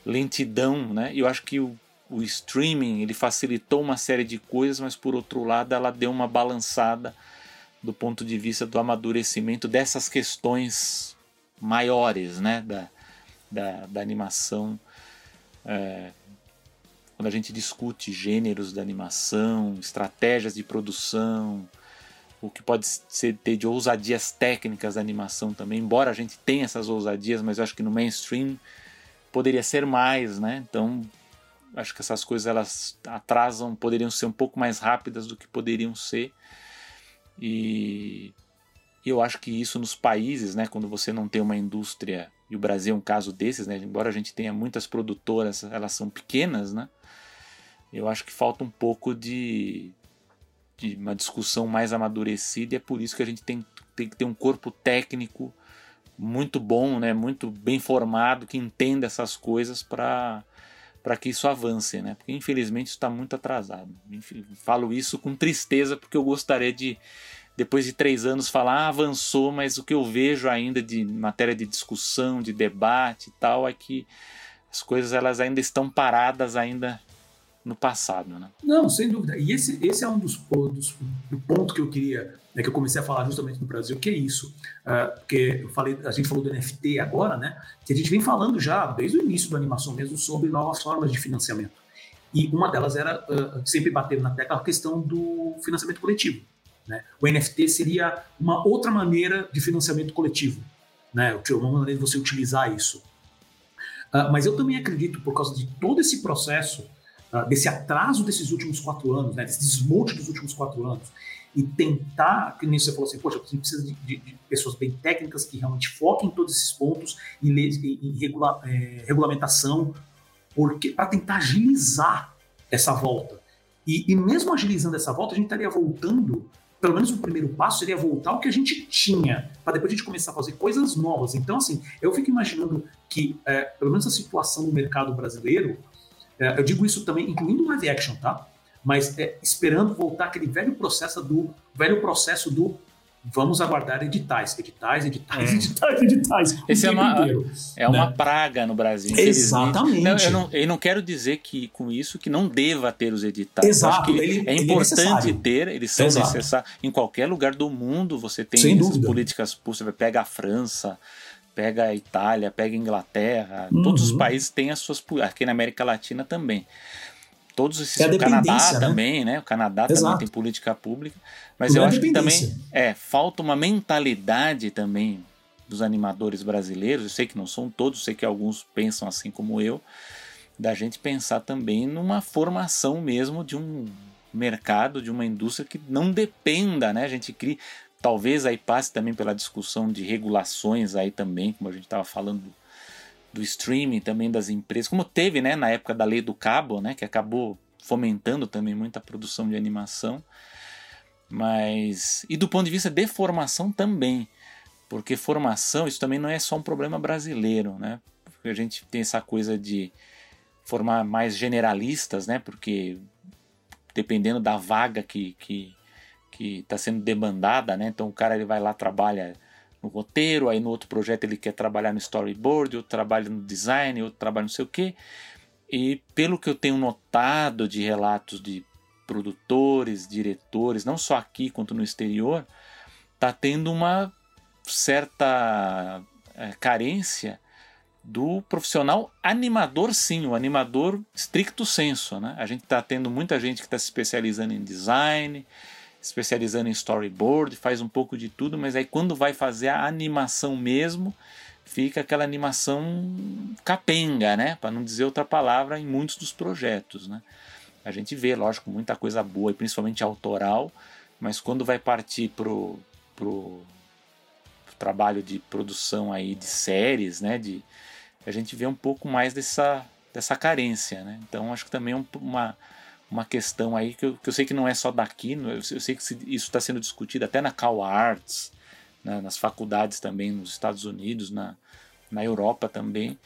lentidão, né? Eu acho que o, o streaming ele facilitou uma série de coisas, mas por outro lado ela deu uma balançada do ponto de vista do amadurecimento dessas questões maiores, né? Da, da, da animação. É, quando a gente discute gêneros da animação, estratégias de produção, o que pode ser ter de ousadias técnicas da animação também, embora a gente tenha essas ousadias, mas eu acho que no mainstream poderia ser mais, né? Então, acho que essas coisas elas atrasam, poderiam ser um pouco mais rápidas do que poderiam ser. E eu acho que isso nos países, né, quando você não tem uma indústria, e o Brasil é um caso desses, né, embora a gente tenha muitas produtoras, elas são pequenas, né? Eu acho que falta um pouco de de uma discussão mais amadurecida e é por isso que a gente tem, tem que ter um corpo técnico muito bom, né, muito bem formado, que entenda essas coisas para para que isso avance, né? Porque infelizmente está muito atrasado. Enfim, falo isso com tristeza porque eu gostaria de depois de três anos falar ah, avançou, mas o que eu vejo ainda de matéria de discussão, de debate e tal é que as coisas elas ainda estão paradas ainda no passado, né? Não, sem dúvida. E esse, esse é um dos, dos do ponto que eu queria, né, que eu comecei a falar justamente no Brasil, que é isso. Uh, porque eu falei, a gente falou do NFT agora, né? Que a gente vem falando já desde o início da animação mesmo sobre novas formas de financiamento. E uma delas era uh, sempre bater na tecla a questão do financiamento coletivo. Né? O NFT seria uma outra maneira de financiamento coletivo, né? Uma maneira de você utilizar isso. Uh, mas eu também acredito, por causa de todo esse processo uh, desse atraso desses últimos quatro anos, né, desse desmonte dos últimos quatro anos, e tentar, que nem você falou assim, poxa, a gente precisa de, de, de, pessoas bem técnicas que realmente foquem em todos esses pontos, em, regula, é, regulamentação, porque para tentar agilizar essa volta. E, e, mesmo agilizando essa volta, a gente estaria voltando, pelo menos o primeiro passo seria voltar ao que a gente tinha, para depois a gente começar a fazer coisas novas. Então, assim, eu fico imaginando que, é, pelo menos a situação no mercado brasileiro, é, eu digo isso também, incluindo live action, tá? Mas é, esperando voltar aquele velho processo do velho processo do vamos aguardar editais, editais, editais, é. editais, editais. Esse é uma, inteiro, é uma né? praga no Brasil. Exatamente. Não, eu, não, eu não quero dizer que com isso que não deva ter os editais. Exato. Ele, é importante é ter, eles são Exato. necessários. Em qualquer lugar do mundo você tem Sem essas dúvida. políticas públicas. Pega a França, pega a Itália, pega a Inglaterra, uhum. todos os países têm as suas aqui na América Latina também. Todos esses, é o Canadá né? também, né? O Canadá Exato. também tem política pública, mas eu acho que também é falta uma mentalidade também dos animadores brasileiros. Eu sei que não são todos, sei que alguns pensam assim como eu, da gente pensar também numa formação mesmo de um mercado, de uma indústria que não dependa, né? A gente cria, Talvez aí passe também pela discussão de regulações aí também, como a gente estava falando do streaming também das empresas, como teve né, na época da lei do cabo, né, que acabou fomentando também muita produção de animação. Mas. E do ponto de vista de formação também. Porque formação, isso também não é só um problema brasileiro, né? Porque a gente tem essa coisa de formar mais generalistas, né? Porque dependendo da vaga que, que, que está sendo demandada, né? Então o cara ele vai lá trabalha no roteiro, aí no outro projeto ele quer trabalhar no storyboard, outro trabalha no design, outro trabalha não sei o quê. E pelo que eu tenho notado de relatos de produtores, diretores, não só aqui quanto no exterior, tá tendo uma certa é, carência do profissional animador, sim, o animador stricto senso. Né? A gente está tendo muita gente que está se especializando em design, especializando em storyboard, faz um pouco de tudo, mas aí quando vai fazer a animação mesmo, fica aquela animação capenga, né? Para não dizer outra palavra, em muitos dos projetos, né? A gente vê, lógico, muita coisa boa, e principalmente autoral, mas quando vai partir pro, pro, pro trabalho de produção aí de séries, né? De, a gente vê um pouco mais dessa, dessa carência, né? Então acho que também é uma, uma questão aí que eu, que eu sei que não é só daqui, eu, sei que isso está sendo discutido até na Cal Arts, né, nas faculdades também nos Estados Unidos, na, na Europa também,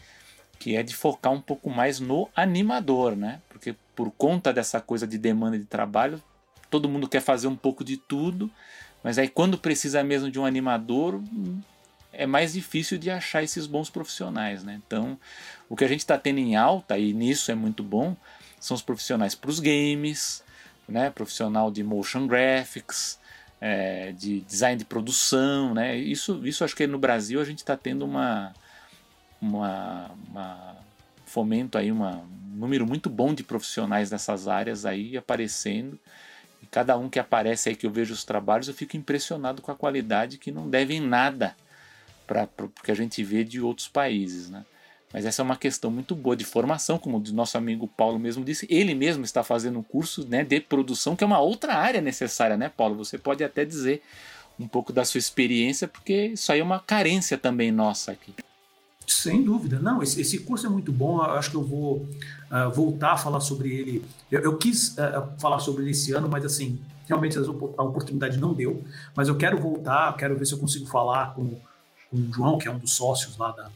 que é de focar um pouco mais no animador, né? Porque por conta dessa coisa de demanda de trabalho, todo mundo quer fazer um pouco de tudo, mas aí quando precisa mesmo de um animador, é mais difícil de achar esses bons profissionais, né? Então, o que a gente está tendo em alta, e nisso é muito bom, são os profissionais para os games, né? profissional de motion graphics, é, de design de produção. Né? Isso, isso acho que no Brasil a gente está tendo uma, uma, uma, fomento aí, uma, um número muito bom de profissionais nessas áreas aí aparecendo. E cada um que aparece aí que eu vejo os trabalhos, eu fico impressionado com a qualidade que não devem nada para o que a gente vê de outros países. Né? Mas essa é uma questão muito boa de formação, como o nosso amigo Paulo mesmo disse. Ele mesmo está fazendo um curso né, de produção, que é uma outra área necessária, né, Paulo? Você pode até dizer um pouco da sua experiência, porque isso aí é uma carência também nossa aqui. Sem dúvida. Não, esse, esse curso é muito bom. Eu acho que eu vou uh, voltar a falar sobre ele. Eu, eu quis uh, falar sobre ele esse ano, mas assim, realmente a oportunidade não deu. Mas eu quero voltar, quero ver se eu consigo falar com, com o João, que é um dos sócios lá da,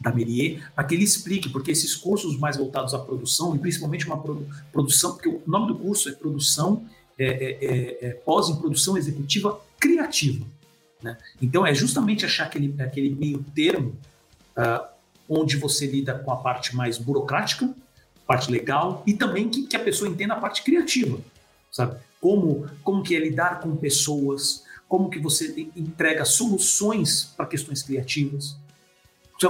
da Merier, para que ele explique, porque esses cursos mais voltados à produção, e principalmente uma produção, porque o nome do curso é Produção é, é, é, é Pós em Produção Executiva Criativa. Né? Então é justamente achar aquele, aquele meio termo uh, onde você lida com a parte mais burocrática, parte legal, e também que, que a pessoa entenda a parte criativa, sabe? Como, como que é lidar com pessoas, como que você entrega soluções para questões criativas,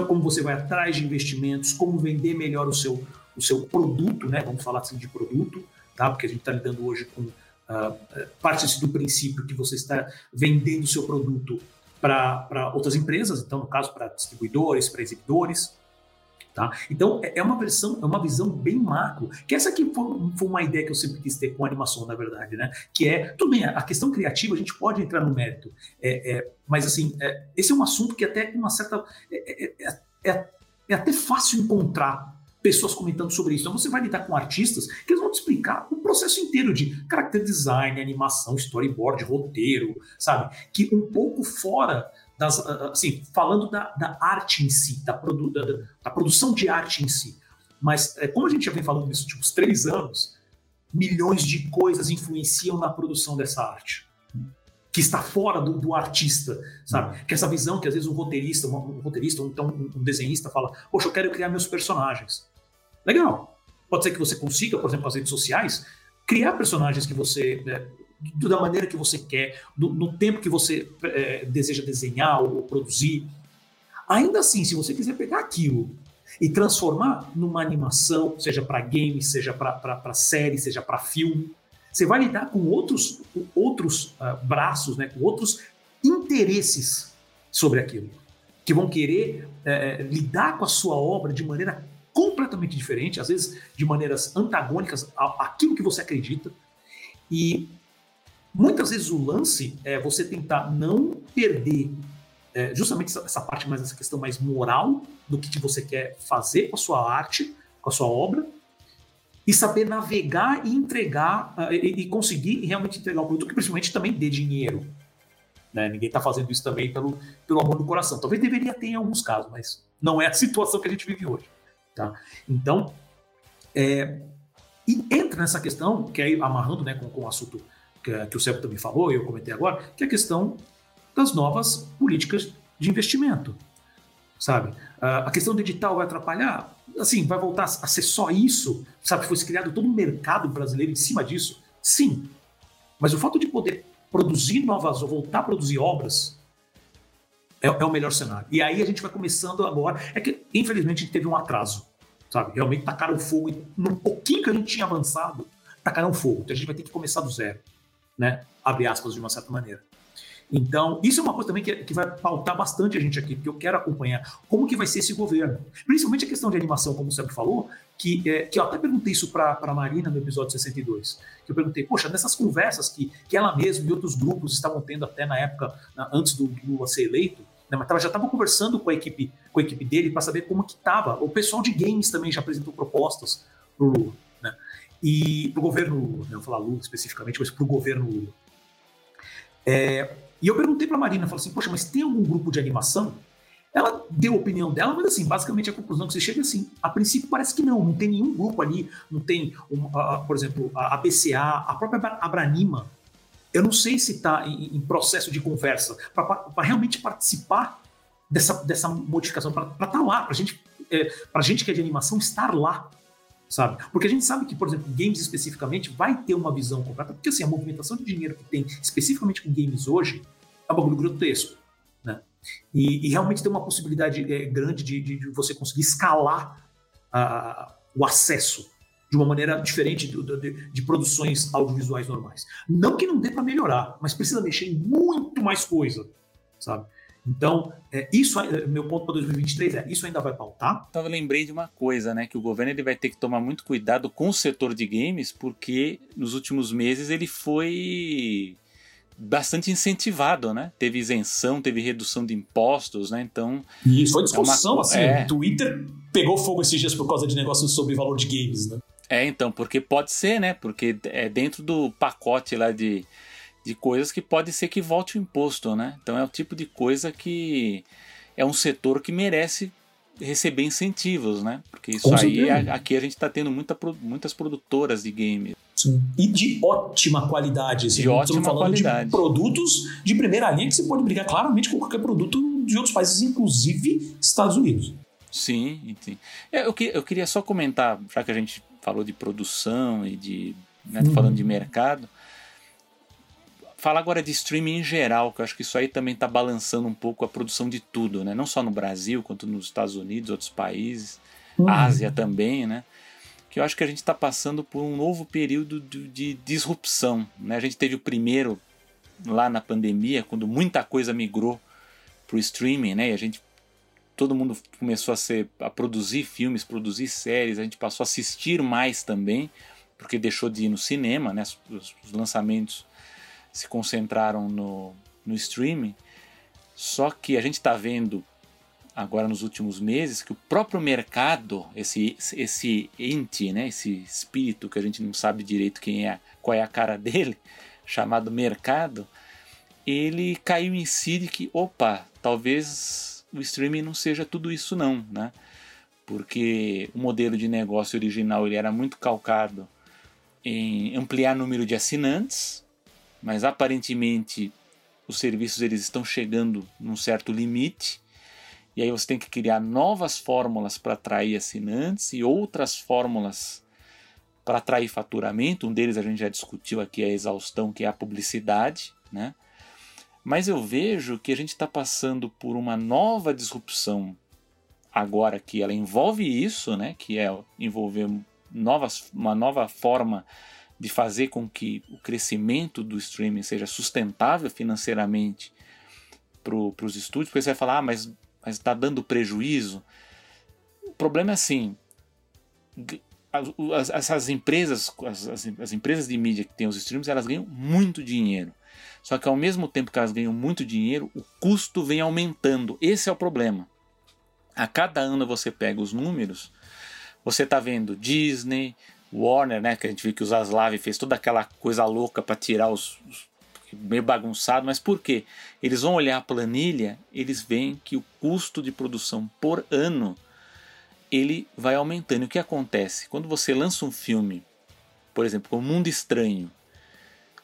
como você vai atrás de investimentos, como vender melhor o seu, o seu produto, né? Vamos falar assim de produto, tá? Porque a gente está lidando hoje com uh, parte do princípio que você está vendendo o seu produto para outras empresas, então no caso para distribuidores, para exibidores, Tá? Então, é, é uma versão, é uma visão bem macro, que essa aqui foi, foi, uma ideia que eu sempre quis ter com a animação, na verdade, né? Que é, tudo bem, a questão criativa a gente pode entrar no mérito, é, é mas assim, é, esse é um assunto que até uma certa. É, é, é, até fácil encontrar pessoas comentando sobre isso. Então você vai lidar com artistas que eles vão te explicar o processo inteiro de character design, animação, storyboard, roteiro, sabe? Que um pouco fora das, ah, ah, assim, falando da, da arte em si, da, produ, da, da, produção de arte em si. Mas, é, como a gente já vem falando nesses últimos três anos, milhões de coisas influenciam na produção dessa arte. Que está fora do, do artista, sabe? Que essa visão que às vezes um roteirista, um, um roteirista, ou então um, desenhista fala: Poxa, eu quero criar meus personagens. Legal. Pode ser que você consiga, por exemplo, as redes sociais, criar personagens que você né, da maneira que você quer, no tempo que você é, deseja desenhar ou produzir. Ainda assim, se você quiser pegar aquilo e transformar numa animação, seja para game, seja para série, seja para filme, você vai lidar com outros, com outros uh, braços, né, com outros interesses sobre aquilo, que vão querer uh, lidar com a sua obra de maneira completamente diferente, às vezes de maneiras antagônicas àquilo que você acredita. E Muitas vezes o lance é você tentar não perder é, justamente essa, essa, parte mais, essa questão mais moral do que, que você quer fazer com a sua arte, com a sua obra, e saber navegar e entregar uh, e, e, conseguir realmente entregar um produto que principalmente também dê dinheiro. Né? Ninguém está fazendo isso também pelo, pelo amor do coração. Talvez deveria ter em alguns casos, mas não é a situação que a gente vive hoje. Tá? Então, é, e entra nessa questão, que aí amarrando né, com, com o assunto que, que o Celso também falou, e eu comentei agora, que é a questão das novas políticas de investimento. Sabe? A questão do digital vai atrapalhar? Assim, vai voltar a ser só isso? Sabe? Foi criado todo um mercado brasileiro em cima disso? Sim. Mas o fato de poder produzir novas, ou voltar a produzir obras, É, é, o melhor cenário. E aí a gente vai começando agora. É que, infelizmente, a gente teve um atraso. Sabe? Realmente tacaram fogo. No pouquinho que a gente tinha avançado, tacaram fogo. Então a gente vai ter que começar do zero. Né? Abre aspas de uma certa maneira. Então, isso é uma coisa também que, que, vai pautar bastante a gente aqui, porque eu quero acompanhar como que vai ser esse governo. Principalmente a questão de animação, como você falou, que, é, que eu até perguntei isso para a Marina no episódio 62. Que eu perguntei, poxa, nessas conversas que, que ela mesma e outros grupos estavam tendo até na época, na, antes do Lula ser eleito, né, mas já estava conversando com a equipe, com a equipe dele para saber como que estava. O pessoal de games também já apresentou propostas para o Lula. E para o governo Lula, né, vou falar Lula especificamente, mas para o governo Lula. É, e eu perguntei para a Marina, falei assim, poxa, mas tem algum grupo de animação? Ela deu a opinião dela, mas assim, basicamente a conclusão que você chega é assim, a princípio parece que não, não tem nenhum grupo ali, não tem, um, por exemplo, a BCA, a própria Abranima, eu não sei se está em, em, processo de conversa para realmente participar dessa, dessa modificação, para estar tá lá, para gente, é, a gente que é de animação estar lá, sabe? Porque a gente sabe que, por exemplo, games especificamente vai ter uma visão completa, porque assim, a movimentação de dinheiro que tem especificamente com games hoje é um bagulho grotesco, né? E, e realmente tem uma possibilidade é, grande de, de, você conseguir escalar uh, o acesso de uma maneira diferente de, de, de, produções audiovisuais normais. Não que não dê para melhorar, mas precisa mexer em muito mais coisa, sabe? Então, é, isso, meu ponto para 2023 é, isso ainda vai pautar? Então, eu lembrei de uma coisa, né, que o governo ele vai ter que tomar muito cuidado com o setor de games, porque nos últimos meses ele foi bastante incentivado, né? Teve isenção, teve redução de impostos, né? Então. E foi discussão, é uma... assim. É... O Twitter pegou fogo esses dias por causa de negócios sobre valor de games, né? É, então, porque pode ser, né? Porque é dentro do pacote lá de, de coisas que pode ser que volte o imposto, né? Então é o tipo de coisa que é um setor que merece receber incentivos, né? Porque isso Com aí, a, aqui a gente está tendo muita, muitas produtoras de games. Sim. E de ótima qualidade. Assim, de ótima falando qualidade. De produtos de primeira linha que você pode brigar claramente com qualquer produto de outros países, inclusive Estados Unidos. Sim, sim. É, eu, eu queria só comentar, já que a gente falou de produção e de. Né, uhum. falando de mercado. Falar agora de streaming em geral, que eu acho que isso aí também está balançando um pouco a produção de tudo, né? Não só no Brasil, quanto nos Estados Unidos, outros países, uhum. Ásia também, né? Que eu acho que a gente está passando por um novo período de, de disrupção. Né? A gente teve o primeiro lá na pandemia, quando muita coisa migrou para o streaming, né? E a gente todo mundo começou a, ser, a produzir filmes, produzir séries, a gente passou a assistir mais também, porque deixou de ir no cinema, né? os, os lançamentos se concentraram no, no streaming. Só que a gente está vendo agora nos últimos meses que o próprio mercado, esse, esse ente, né? esse espírito que a gente não sabe direito quem é, qual é a cara dele, chamado mercado, ele caiu em si de que, opa, talvez o streaming não seja tudo isso não, né? Porque o modelo de negócio original ele era muito calcado em ampliar o número de assinantes, mas aparentemente os serviços eles estão chegando num certo limite e aí você tem que criar novas fórmulas para atrair assinantes e outras fórmulas para atrair faturamento. Um deles a gente já discutiu aqui a exaustão, que é a publicidade, né? Mas eu vejo que a gente está passando por uma nova disrupção agora que ela envolve isso, né? Que é envolver novas, uma nova forma de fazer com que o crescimento do streaming seja sustentável financeiramente para os estúdios, porque você vai falar, ah, mas está dando prejuízo. O problema é assim, as, essas empresas, as, as, empresas de mídia que têm os streams, elas ganham muito dinheiro. Só que ao mesmo tempo que elas ganham muito dinheiro, o custo vem aumentando. Esse é o problema. A cada ano você pega os números, você está vendo Disney, Warner, né, que a gente viu que o Zaslav fez toda aquela coisa louca para tirar os, os meio bagunçado, mas por quê? Eles vão olhar a planilha, eles veem que o custo de produção por ano ele vai aumentando. O que acontece? Quando você lança um filme, por exemplo, O Mundo Estranho,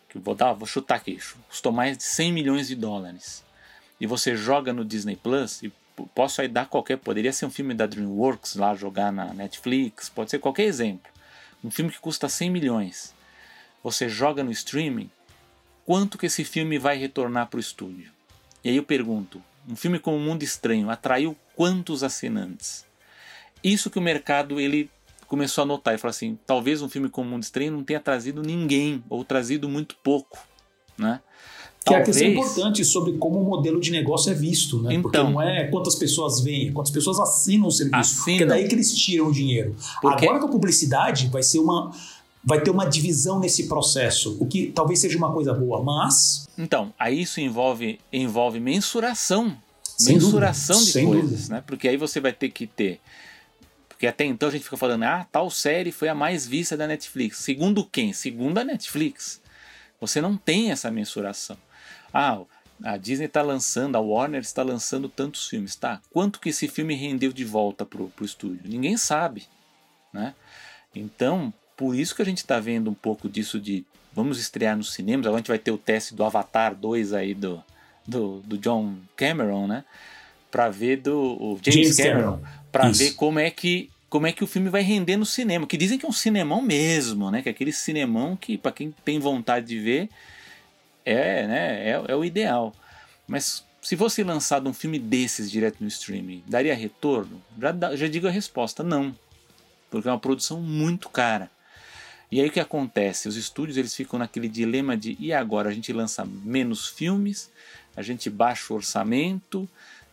que vou dar, vou chutar aqui, custou mais de 100 milhões de dólares. E você joga no Disney Plus, e posso aí dar qualquer, poderia ser um filme da DreamWorks lá jogar na Netflix, pode ser qualquer exemplo. Um filme que custa 100 milhões. Você joga no streaming, quanto que esse filme vai retornar para o estúdio? E aí eu pergunto, um filme como Mundo Estranho atraiu quantos assinantes? Isso que o mercado ele começou a notar e falou assim: talvez um filme como Mundo Estranho não tenha trazido ninguém ou trazido muito pouco, né? Que Talvez... é a questão importante sobre como o modelo de negócio é visto, né? Então, Porque não é quantas pessoas vêm, é quantas pessoas assinam o serviço. Assinam. Porque é daí que eles tiram o dinheiro. Porque... Agora com a publicidade vai ser uma. Vai ter uma divisão nesse processo, o que talvez seja uma coisa boa, mas. Então, aí isso envolve, envolve mensuração. Sem mensuração dúvida. de Sem coisas, dúvida. né? Porque aí você vai ter que ter. Porque até então a gente fica falando, ah, tal série foi a mais vista da Netflix. Segundo quem? Segundo a Netflix. Você não tem essa mensuração. Ah, a Disney está lançando, a Warner está lançando tantos filmes, tá? Quanto que esse filme rendeu de volta pro, pro estúdio? Ninguém sabe, né? Então, por isso que a gente está vendo um pouco disso de vamos estrear nos cinemas. Agora a gente vai ter o teste do Avatar 2 aí do, do, do John Cameron, né? Para ver do James, James, Cameron, para ver como é que como é que o filme vai render no cinema. Que dizem que é um cinemão mesmo, né? Que é aquele cinemão que para quem tem vontade de ver é, né, é, é o ideal. Mas se fosse lançado um filme desses direto no streaming, daria retorno? Já, já digo a resposta, não. Porque é uma produção muito cara. E aí o que acontece? Os estúdios eles ficam naquele dilema de e agora a gente lança menos filmes, a gente baixa o orçamento,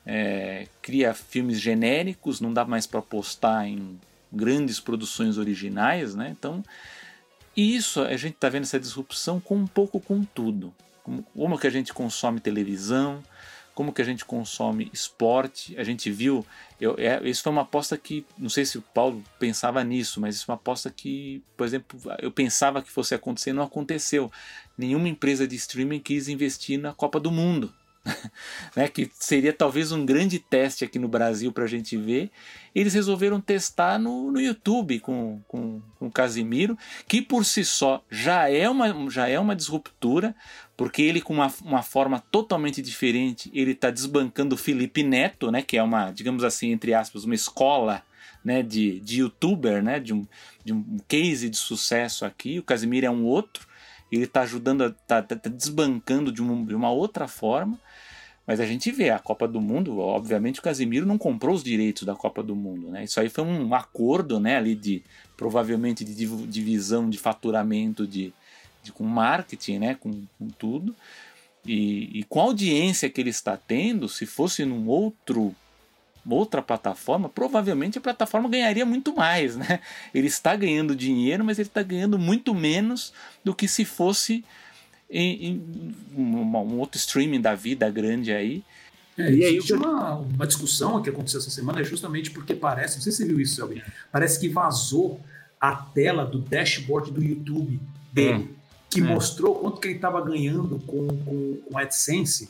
é, cria filmes genéricos, não dá mais para apostar em grandes produções originais, né? Então e isso, a gente está vendo essa disrupção com um pouco com tudo. Como, como que a gente consome televisão, como que a gente consome esporte. A gente viu, eu, é, isso foi uma aposta que, não sei se o Paulo pensava nisso, mas isso é uma aposta que, por exemplo, eu pensava que fosse acontecer, não aconteceu. Nenhuma empresa de streaming quis investir na Copa do Mundo. né, que seria talvez um grande teste aqui no Brasil para a gente ver, eles resolveram testar no, no YouTube com, com, com o Casimiro, que por si só já é uma, já é uma disruptura, porque ele com uma, uma forma totalmente diferente, ele está desbancando o Felipe Neto, né, que é uma, digamos assim, entre aspas, uma escola né, de, de youtuber, né, de, um, de um case de sucesso aqui, o Casimiro é um outro, ele está ajudando, está tá, tá desbancando de uma, de uma outra forma, mas a gente vê a Copa do Mundo, obviamente o Casemiro não comprou os direitos da Copa do Mundo, né? Isso aí foi um acordo, né, ali de provavelmente de divisão de faturamento de, de com marketing, né, com, com tudo. E, e, com a audiência que ele está tendo, se fosse num outro outra plataforma, provavelmente a plataforma ganharia muito mais, né? Ele está ganhando dinheiro, mas ele está ganhando muito menos do que se fosse em, em um outro streaming da vida grande aí. É, e aí existe uma, uma discussão que aconteceu essa semana é justamente porque parece, não sei se você viu isso, Selby, parece que vazou a tela do dashboard do YouTube dele, hum. que hum. mostrou quanto que ele estava ganhando com, com, com AdSense.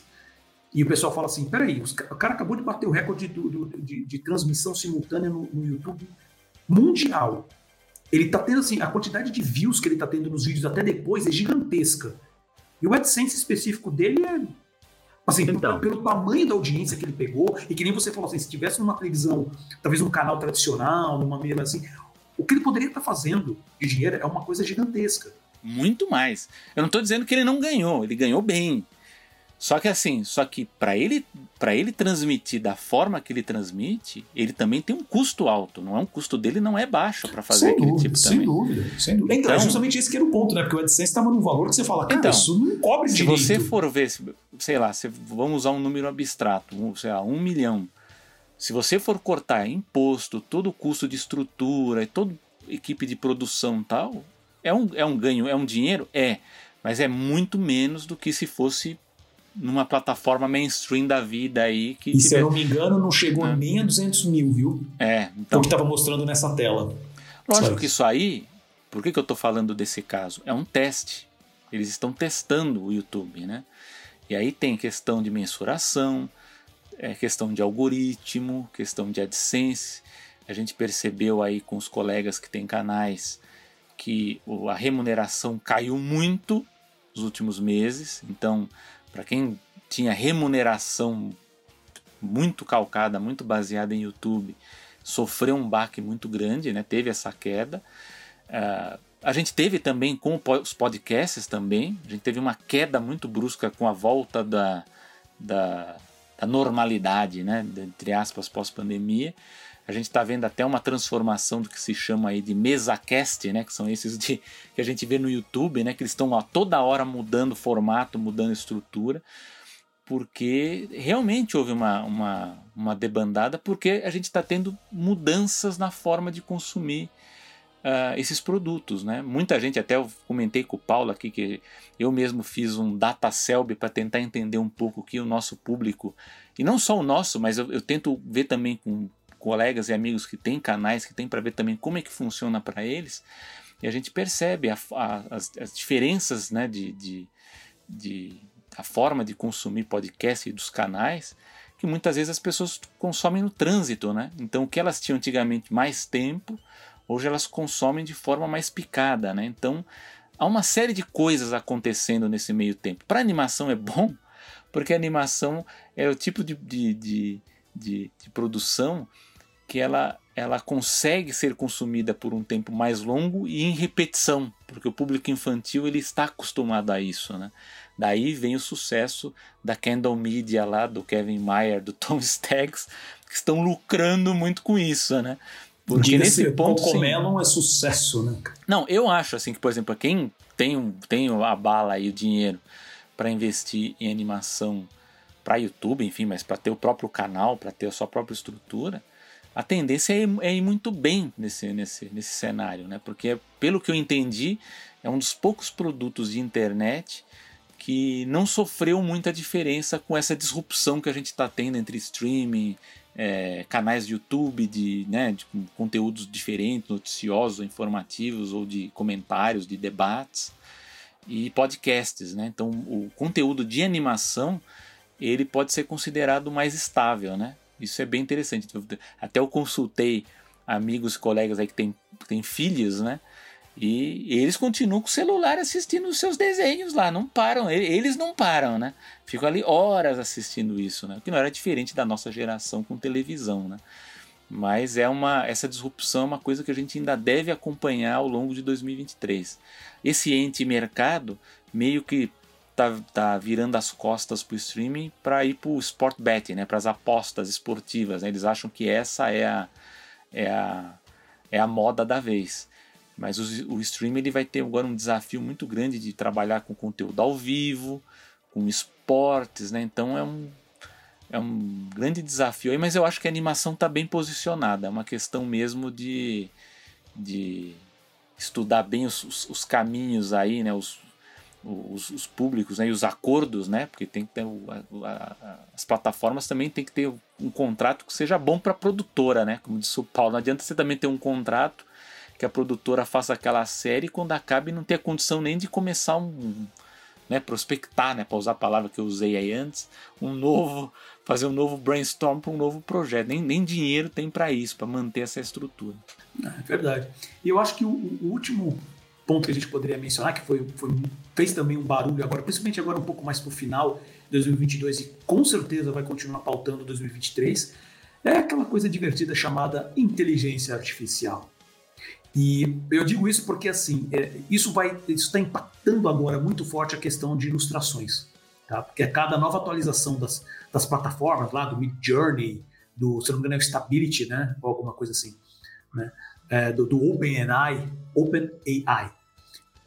E o pessoal fala assim: peraí, os, o cara acabou de bater o recorde do, do, de, de, transmissão simultânea no, no, YouTube mundial. Ele tá tendo assim, a quantidade de views que ele tá tendo nos vídeos até depois é gigantesca. E o AdSense específico dele é. Assim, então. pelo, pelo, tamanho da audiência que ele pegou, e que nem você falou assim, se tivesse numa televisão, talvez num canal tradicional, numa mesma assim, o que ele poderia estar tá fazendo de dinheiro é uma coisa gigantesca. Muito mais. Eu não estou dizendo que ele não ganhou, ele ganhou bem. Só que assim, só que para ele para ele transmitir da forma que ele transmite, ele também tem um custo alto. Não é um custo dele não é baixo para fazer sem aquele dúvida, tipo sem também. Dúvida, sem dúvida. Então, é então, justamente esse que era o ponto, né? Porque o AdSense estava num valor que você fala, cara, então, isso não cobre se direito. Se você for ver, sei lá, vamos usar um número abstrato, sei lá, um milhão. Se você for cortar imposto, todo o custo de estrutura, toda equipe de produção tal, é um, é um ganho, é um dinheiro? É. Mas é muito menos do que se fosse numa plataforma mainstream da vida aí. Que e tiver... se eu não me engano, não chegou é. nem a 200 mil, viu? É. Então... O que estava mostrando nessa tela. Lógico que isso aí, por que, que eu estou falando desse caso? É um teste. Eles estão testando o YouTube, né? E aí tem questão de mensuração, é questão de algoritmo, questão de AdSense. A gente percebeu aí com os colegas que têm canais que a remuneração caiu muito nos últimos meses. Então, para quem tinha remuneração muito calcada, muito baseada em YouTube, sofreu um baque muito grande, né? teve essa queda. Uh, a gente teve também com os podcasts também, a gente teve uma queda muito brusca com a volta da, da, da normalidade, né, entre aspas, pós-pandemia. A gente está vendo até uma transformação do que se chama aí de mesacast, né? Que são esses de, que a gente vê no YouTube, né? Que eles estão toda hora mudando formato, mudando estrutura, porque realmente houve uma, uma, uma debandada, porque a gente está tendo mudanças na forma de consumir uh, esses produtos, né? Muita gente, até eu comentei com o Paulo aqui, que eu mesmo fiz um data selby para tentar entender um pouco que o nosso público, e não só o nosso, mas eu, eu tento ver também com colegas e amigos que têm canais, que têm para ver também como é que funciona para eles, e a gente percebe a, a, as, as, diferenças né, de, de, de, a forma de consumir podcast e dos canais, que muitas vezes as pessoas consomem no trânsito, né? Então o que elas tinham antigamente mais tempo, hoje elas consomem de forma mais picada, né? Então há uma série de coisas acontecendo nesse meio tempo. Para animação é bom, porque a animação é o tipo de, de, de, de, de produção que ela, ela consegue ser consumida por um tempo mais longo e em repetição, porque o público infantil ele está acostumado a isso, né? Daí vem o sucesso da Candle Media lá, do Kevin Mayer, do Tom Staggs, que estão lucrando muito com isso, né? Porque nesse ponto. O Melon é sucesso, né? Não, eu acho assim que, por exemplo, quem tem, tem a bala e o dinheiro para investir em animação para YouTube, enfim, mas para ter o próprio canal, para ter a sua própria estrutura, a tendência é ir, é ir, muito bem nesse, nesse, nesse cenário, né? Porque, pelo que eu entendi, é um dos poucos produtos de internet que não sofreu muita diferença com essa disrupção que a gente está tendo entre streaming, é, canais de YouTube de, né, de conteúdos diferentes, noticiosos, informativos ou de comentários, de debates e podcasts, né? Então, o conteúdo de animação ele pode ser considerado mais estável, né? Isso é bem interessante. Até eu consultei amigos colegas aí que têm, têm filhos, né? E eles continuam com o celular assistindo os seus desenhos lá, não param, eles não param, né? Ficam ali horas assistindo isso, né? Que não era diferente da nossa geração com televisão, né? Mas é uma essa disrupção é uma coisa que a gente ainda deve acompanhar ao longo de 2023. Esse ente mercado meio que tá, tá virando as costas para o streaming para ir para o sport betting, né, para as apostas esportivas. Né? Eles acham que essa é a, é a, é a moda da vez. Mas o, o streaming ele vai ter agora um desafio muito grande de trabalhar com conteúdo ao vivo, com esportes, né? Então é um, é um grande desafio aí, mas eu acho que a animação está bem posicionada. É uma questão mesmo de, de estudar bem os, os, os caminhos aí, né? Os, os, os, públicos né, e os acordos, né? Porque tem que ter o, a, a, as plataformas também tem que ter um contrato que seja bom para a produtora, né? Como disse o Paulo, não adianta você também ter um contrato que a produtora faça aquela série quando acabe não ter condição nem de começar um, né, prospectar, né, para usar a palavra que eu usei aí antes, um novo, fazer um novo brainstorm para um novo projeto. Nem, nem dinheiro tem para isso, para manter essa estrutura. É verdade. E eu acho que o, o último ponto que a gente poderia mencionar, que foi, foi, fez também um barulho agora, principalmente agora um pouco mais para o final de 2022 e com certeza vai continuar pautando 2023, é aquela coisa divertida chamada inteligência artificial. E eu digo isso porque assim, é, isso vai está impactando agora muito forte a questão de ilustrações, tá? Porque a cada nova atualização das, das plataformas lá do Mid Journey, do se não me engano é Stability, né, ou alguma coisa assim, né, é, do, do OpenAI, OpenAI,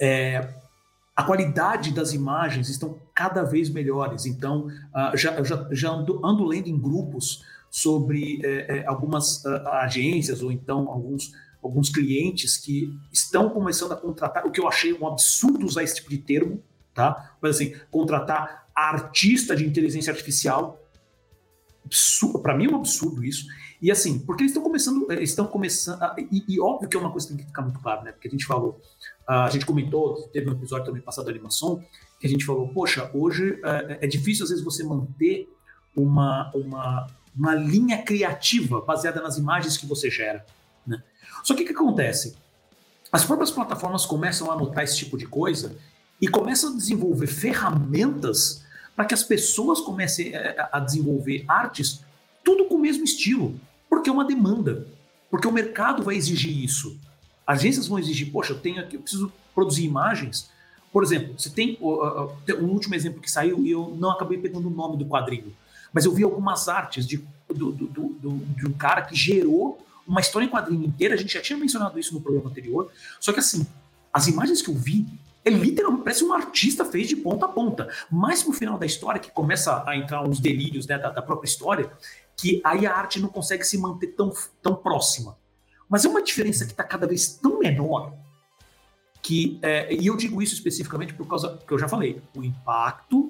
é, a qualidade das imagens estão cada vez melhores. Então, uh, já, já, já ando, ando, lendo em grupos sobre é, é, algumas uh, agências ou então alguns, alguns clientes que estão começando a contratar, o que eu achei um absurdo usar esse tipo de termo, tá? Mas assim, contratar artista de inteligência artificial, para mim é um absurdo isso. E assim, porque eles estão começando, eles estão começando, e, e, óbvio que é uma coisa que tem que ficar muito claro, né? Porque a gente falou, a gente comentou, teve um episódio também passado da animação, que a gente falou, poxa, hoje é, é difícil às vezes você manter uma, uma, uma linha criativa baseada nas imagens que você gera, né? Só que o que acontece? As próprias plataformas começam a notar esse tipo de coisa e começam a desenvolver ferramentas para que as pessoas comecem a desenvolver artes tudo com o mesmo estilo, porque é uma demanda, porque o mercado vai exigir isso. Agências vão exigir, poxa, eu tenho aqui, eu preciso produzir imagens. Por exemplo, você tem um último exemplo que saiu e eu não acabei pegando o nome do quadrinho, mas eu vi algumas artes de, do, do, do, de um cara que gerou uma história em quadrinho inteira. A gente já tinha mencionado isso no programa anterior. Só que assim, as imagens que eu vi, é literalmente parece um artista fez de ponta a ponta. Mas no final da história, que começa a entrar uns delírios né, da, da própria história, que aí a arte não consegue se manter tão, tão próxima. Mas é uma diferença que está cada vez tão menor que, é, e eu digo isso especificamente por causa que eu já falei, o impacto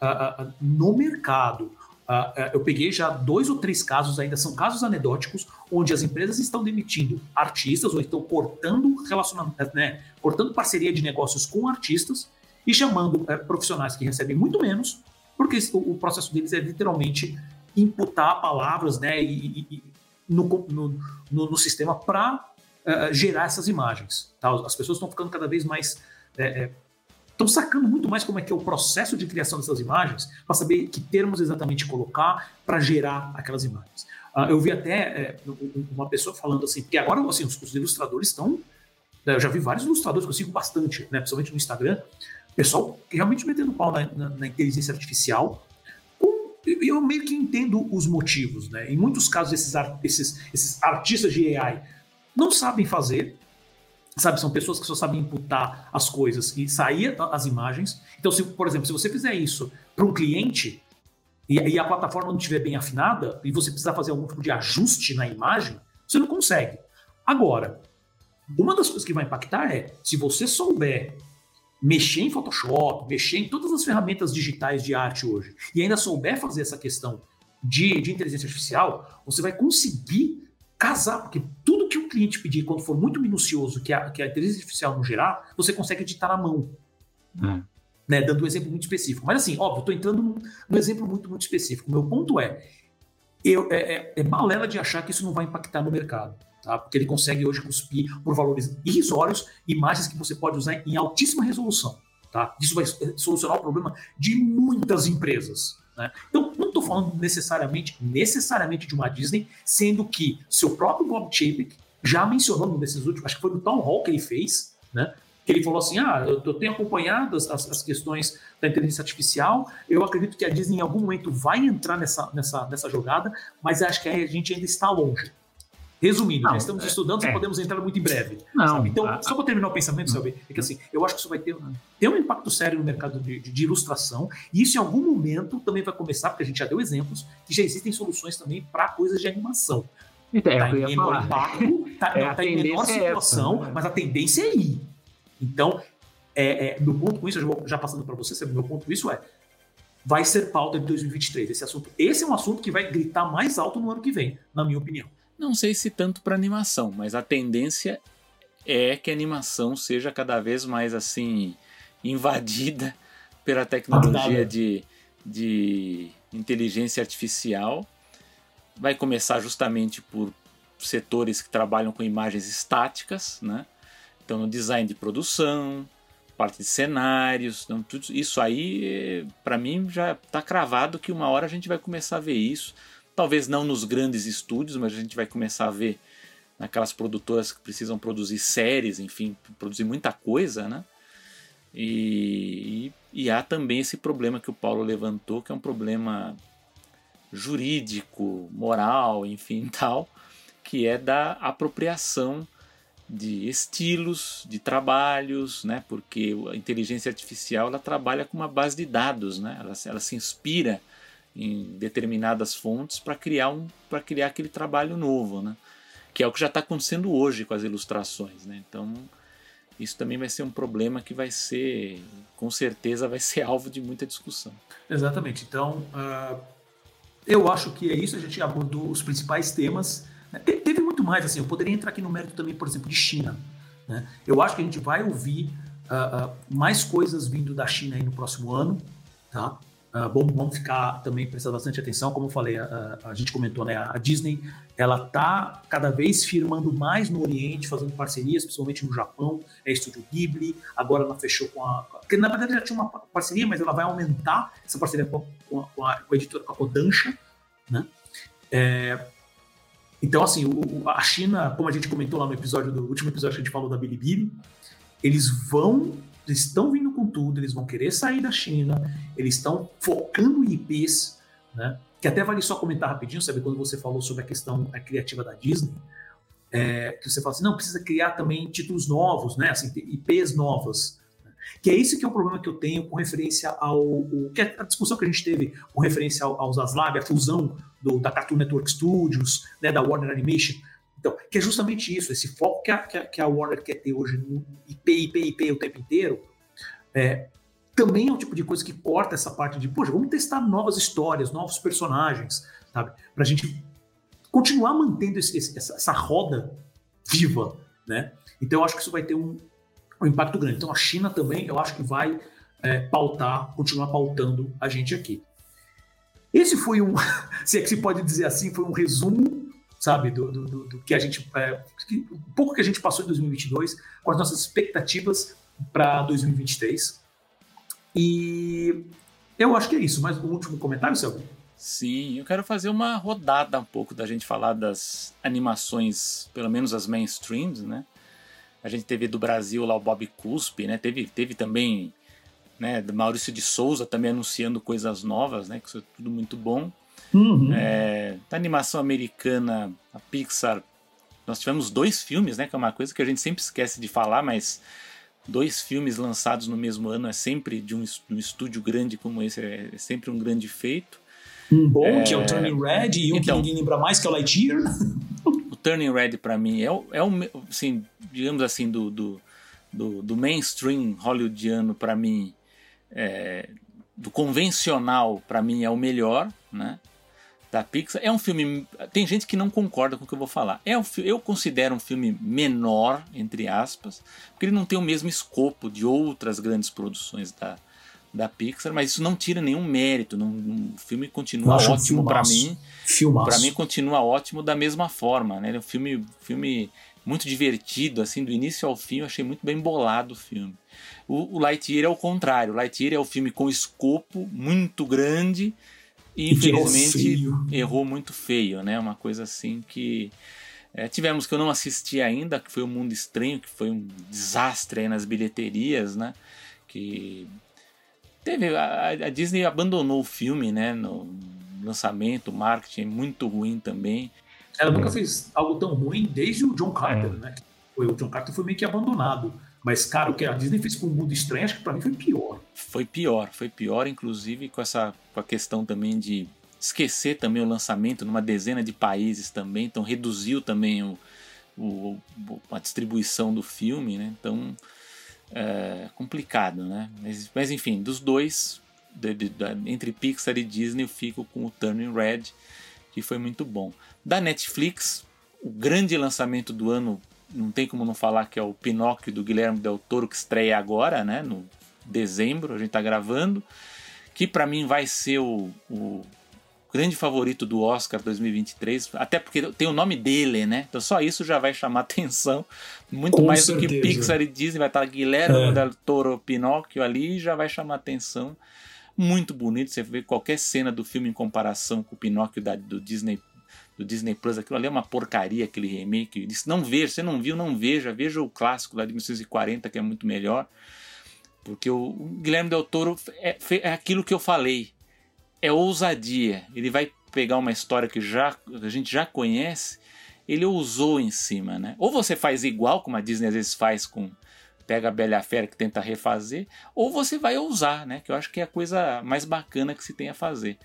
uh, uh, no mercado. Uh, eu peguei já dois ou três casos, ainda são casos anedóticos, onde as empresas estão demitindo artistas ou estão cortando relacionamento, né, cortando parceria de negócios com artistas e chamando é, profissionais que recebem muito menos, porque o, o, processo deles é literalmente imputar palavras né, e, e, no, no, no, sistema para uh, gerar essas imagens. Tá? As pessoas estão ficando cada vez mais. Estão é, sacando muito mais como é que é o processo de criação dessas imagens para saber que termos exatamente colocar para gerar aquelas imagens. Uh, eu vi até é, uma pessoa falando assim, porque agora assim, os, os ilustradores estão. Né, eu já vi vários ilustradores que eu sigo bastante, né, principalmente no Instagram, pessoal realmente metendo pau na, na, na inteligência artificial. Eu meio que entendo os motivos, né? Em muitos casos, esses, esses, esses artistas de AI não sabem fazer, sabe? São pessoas que só sabem imputar as coisas e sair as imagens. Então, se, por exemplo, se você fizer isso para um cliente e, e, a plataforma não estiver bem afinada e você precisar fazer algum tipo de ajuste na imagem, você não consegue. Agora, uma das coisas que vai impactar é se você souber mexer em Photoshop, mexer em todas as ferramentas digitais de arte hoje e ainda souber fazer essa questão de, de inteligência artificial, você vai conseguir casar, porque tudo que o cliente pedir, quando for muito minucioso, que a, que a inteligência artificial não gerar, você consegue editar na mão. Hum. Né, dando um exemplo muito específico. Mas assim, óbvio, estou entrando num, num, exemplo muito, muito específico. Meu ponto é, eu, é, é, é de achar que isso não vai impactar no mercado. Tá? Porque ele consegue hoje cuspir por valores irrisórios imagens que você pode usar em altíssima resolução. Tá? Isso vai solucionar o problema de muitas empresas. Né? Então, não estou falando necessariamente, necessariamente de uma Disney, sendo que seu próprio Bob Chapek já mencionou nesses últimos, acho que foi no Town Hall que ele fez, né? que ele falou assim: ah, eu, tenho acompanhado as, as, questões da inteligência artificial, eu acredito que a Disney em algum momento vai entrar nessa, nessa, nessa jogada, mas acho que a gente ainda está longe. Resumindo, não, já estamos é, estudando, é. podemos entrar muito em breve. Não, então, a, só para terminar o pensamento, sabe, é que assim, eu acho que isso vai ter, ter um impacto sério no mercado de, de, de, ilustração, e isso em algum momento também vai começar, porque a gente já deu exemplos, que já existem soluções também para coisas de animação. Então, é tá em menor impacto, tá, é, tá em menor é situação, essa, né? mas a tendência é ir. Então, é, é, meu ponto com isso, já, já passando para você, meu ponto com isso é, vai ser pauta de 2023 esse assunto. Esse é um assunto que vai gritar mais alto no ano que vem, na minha opinião. Não sei se tanto para animação, mas a tendência é que a animação seja cada vez mais assim invadida pela tecnologia de, de inteligência artificial. Vai começar justamente por setores que trabalham com imagens estáticas, né? Então, no design de produção, parte de cenários, então, tudo isso aí, para mim, já está cravado que uma hora a gente vai começar a ver isso. Talvez não nos grandes estúdios, mas a gente vai começar a ver naquelas produtoras que precisam produzir séries, enfim, produzir muita coisa, né? E, e, e, há também esse problema que o Paulo levantou, que é um problema jurídico, moral, enfim, tal, que é da apropriação de estilos, de trabalhos, né? Porque a inteligência artificial ela trabalha com uma base de dados, né? Ela, ela se inspira em determinadas fontes para criar um para criar aquele trabalho novo, né? Que é o que já está acontecendo hoje com as ilustrações, né? Então isso também vai ser um problema que vai ser, com certeza, vai ser alvo de muita discussão. Exatamente. Então, uh, eu acho que é isso. A gente abordou os principais temas. Né? Teve muito mais. Assim, eu poderia entrar aqui no mérito também, por exemplo, de China. Né? Eu acho que a gente vai ouvir uh, uh, mais coisas vindo da China no próximo ano, tá? Vamos ficar também prestando bastante atenção, como eu falei, a, a, gente comentou, né? A Disney ela tá cada vez firmando mais no Oriente, fazendo parcerias, principalmente no Japão, é Estúdio Ghibli, agora ela fechou com a. que na verdade já tinha uma parceria, mas ela vai aumentar essa parceria com a, com a, com a editora com a Kodansha, né? É, então, assim, o, a China, como a gente comentou lá no episódio do último episódio que a gente falou da Bilibili, eles vão eles estão vindo com tudo, eles vão querer sair da China, eles estão focando em IPs, né? que até vale só comentar rapidinho, sabe, quando você falou sobre a questão a criativa da Disney, é, que você fala assim, não, precisa criar também títulos novos, né, assim, IPs novas, que é esse que é o problema que eu tenho com referência ao, o, que é a discussão que a gente teve com referência ao, aos Aslab, a fusão do, da Cartoon Network Studios, né, da Warner Animation, então, que é justamente isso, esse foco que a, que a, Warner quer ter hoje no IP, IP, IP o tempo inteiro, é, também é um tipo de coisa que corta essa parte de, poxa, vamos testar novas histórias, novos personagens, sabe? Pra gente continuar mantendo esse, essa, essa, roda viva, né? Então eu acho que isso vai ter um, um impacto grande. Então a China também, eu acho que vai é, pautar, continuar pautando a gente aqui. Esse foi um, se é que se pode dizer assim, foi um resumo, sabe, do, do, do, do que a gente, é, que, um pouco que a gente passou em 2022, com as nossas expectativas para 2023. E eu acho que é isso. Mais um último comentário, Selby? Sim, eu quero fazer uma rodada um pouco da gente falar das animações, pelo menos as mainstreams, né? A gente teve do Brasil lá o Bob Cuspe, né? Teve, teve também né, Maurício de Souza também anunciando coisas novas, né? Que isso é tudo muito bom. Uhum. É, da animação americana, a Pixar, nós tivemos dois filmes, né? Que é uma coisa que a gente sempre esquece de falar, mas dois filmes lançados no mesmo ano é sempre de um, um estúdio grande como esse, é, é sempre um grande feito. Um bom, é... que é o Turning Red, e um então, que ninguém lembra mais, que é o Lightyear. o Turning Red, para mim, é o, é o assim, digamos assim, do, do, do, do mainstream hollywoodiano, para mim, é, do convencional, para mim, é o melhor, né? Da Pixar. É um filme. Tem gente que não concorda com o que eu vou falar. É um, eu considero um filme menor, entre aspas, porque ele não tem o mesmo escopo de outras grandes produções da, da Pixar, mas isso não tira nenhum mérito. Não, o filme continua ótimo um para mim. Para mim continua ótimo da mesma forma, né? É um filme, filme muito divertido, assim, do início ao fim. Eu achei muito bem bolado o filme. O, o Lightyear é o contrário. O Lightyear é o filme com escopo muito grande e infelizmente errou, muito feio, né? Uma coisa assim que. É, tivemos que eu não assisti ainda, que foi o Mundo Estranho, que foi um desastre aí nas bilheterias, né? Que teve a, a Disney abandonou o filme, né? No lançamento, marketing muito ruim também. Ela nunca fez algo tão ruim desde o John Carter, é. né? Foi, o John Carter foi meio que abandonado. Mas, cara, o que a Disney fez com o Mundo Estranho, acho que pra mim foi pior. Foi pior, foi pior, inclusive com essa com a questão também de esquecer também o lançamento numa dezena de países também, então reduziu também o, o a distribuição do filme, né? Então é complicado, né? Mas, mas enfim, dos dois, de, de, de, entre Pixar e Disney, eu fico com o Turning Red, que foi muito bom. Da Netflix, o grande lançamento do ano não tem como não falar que é o Pinóquio do Guilherme Del Toro que estreia agora, né? No dezembro, a gente tá gravando. Que para mim vai ser o, o, grande favorito do Oscar 2023, até porque tem o nome dele, né? Então só isso já vai chamar atenção. Muito Com mais certeza. do que Pixar e Disney, vai estar Guilherme é. Del Toro Pinóquio ali já vai chamar atenção. Muito bonito, você vê qualquer cena do filme em comparação com o Pinóquio da, do Disney do Disney Plus, aquilo ali é uma porcaria, aquele remake. disse, não veja, você não viu, não veja, veja o clássico lá de 1940, que é muito melhor. Porque o Guilherme Del Toro é, é aquilo que eu falei. É ousadia. Ele vai pegar uma história que já, a gente já conhece, ele ousou em cima, né? Ou você faz igual, como a Disney às vezes faz com pega a Bela Fera que tenta refazer, ou você vai ousar, né? Que eu acho que é a coisa mais bacana que se tem a fazer.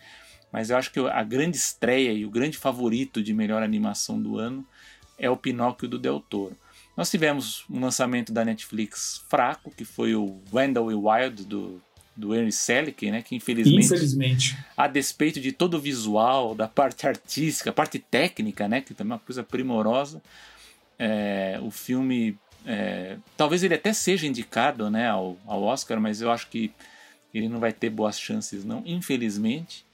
Mas eu acho que a grande estreia e o grande favorito de melhor animação do ano é o Pinóquio do Del Toro. Nós tivemos um lançamento da Netflix fraco, que foi o Wendell Wild do, do Ernest Selick, né? Que infelizmente, infelizmente, a despeito de todo o visual, da parte artística, parte técnica, né? Que também é uma coisa primorosa, é, o filme é, talvez ele até seja indicado, né, ao, ao Oscar, mas eu acho que ele não vai ter boas chances, não, infelizmente.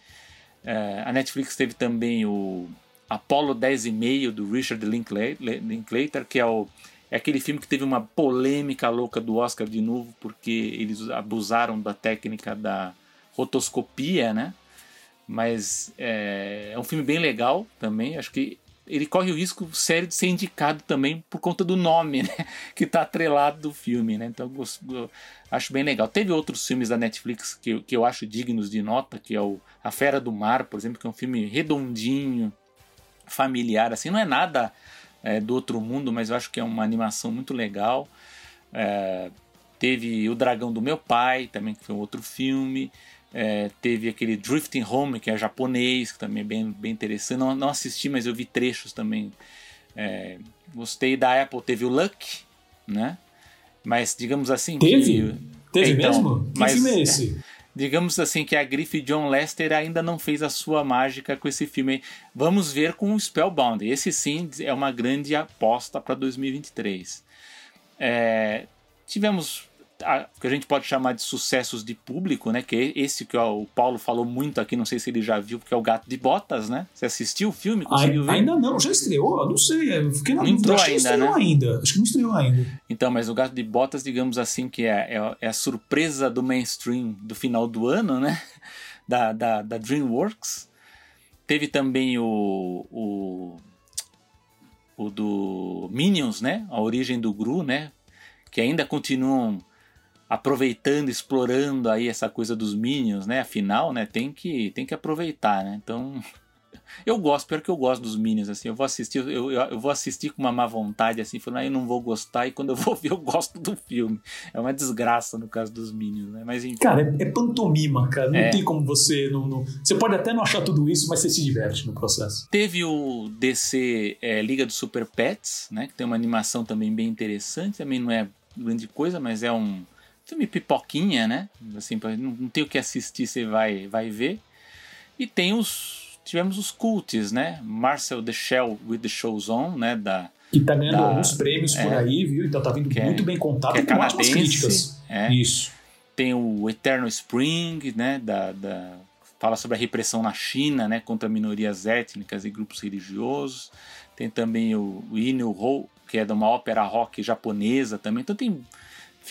É, a Netflix teve também o Apollo 10 e meio do Richard Linklater, que é, o, é aquele filme que teve uma polêmica louca do Oscar de novo, porque eles abusaram da técnica da rotoscopia, né? Mas é, é um filme bem legal também. Acho que ele corre o risco sério de ser indicado também por conta do nome, né? Que está atrelado do filme, né? Então eu, eu, acho bem legal. Teve outros filmes da Netflix que, que eu acho dignos de nota, que é o A Fera do Mar, por exemplo, que é um filme redondinho, familiar, assim, não é nada é, do outro mundo, mas eu acho que é uma animação muito legal. É, teve O Dragão do Meu Pai, também que foi um outro filme. É, teve aquele Drifting Home, que é japonês, que também é bem, bem interessante. Não, não assisti, mas eu vi trechos também. É, gostei da Apple, teve o Luck, né? Mas digamos assim. Teve? Que, teve então, mesmo? Que mas, filme é esse? Digamos assim que a grife John Lester ainda não fez a sua mágica com esse filme. Vamos ver com o Spellbound. Esse sim é uma grande aposta para 2023. É, tivemos a, que a gente pode chamar de sucessos de público, né? Que é esse que ó, o Paulo falou muito aqui, não sei se ele já viu, porque é o Gato de Botas, né? Você assistiu o filme? Conseguiu ver? Ainda não, já estreou? Não sei, eu fiquei na não entrou ainda, né? ainda. Acho que não estreou ainda. Então, mas o Gato de Botas, digamos assim, que é, é, é a surpresa do mainstream do final do ano, né? Da, da, da DreamWorks. Teve também o, o, o do Minions, né? A origem do Gru, né? Que ainda continuam aproveitando, explorando aí essa coisa dos Minions, né? Afinal, né, tem que, tem que aproveitar, né? Então, eu gosto, pior que eu gosto dos Minions, assim, eu vou assistir, eu, eu, eu vou assistir com uma má vontade, assim, falando, ah, eu não vou gostar, e quando eu vou ver, eu gosto do filme. É uma desgraça no caso dos Minions, né? Mas enfim. Cara, é, é pantomima, cara, não é. tem como você, não, não, você pode até não achar tudo isso, mas você se diverte no processo. Teve o DC é, Liga dos Super Pets, né, que tem uma animação também bem interessante, também não é grande coisa, mas é um filme pipoquinha, né? Assim, não, não tem o que assistir, você vai, vai ver. E tem os. Tivemos os cults, né? Marcel the Shell with the Shows On, né? Da, que tá ganhando da, alguns prêmios é, por aí, viu? Então tá vindo é, muito bem contado é com ótimas críticas. É. Isso. Tem o Eternal Spring, né? Da, da, fala sobre a repressão na China, né? Contra minorias étnicas e grupos religiosos. Tem também o, o Inu Ho, que é de uma ópera rock japonesa também. Então tem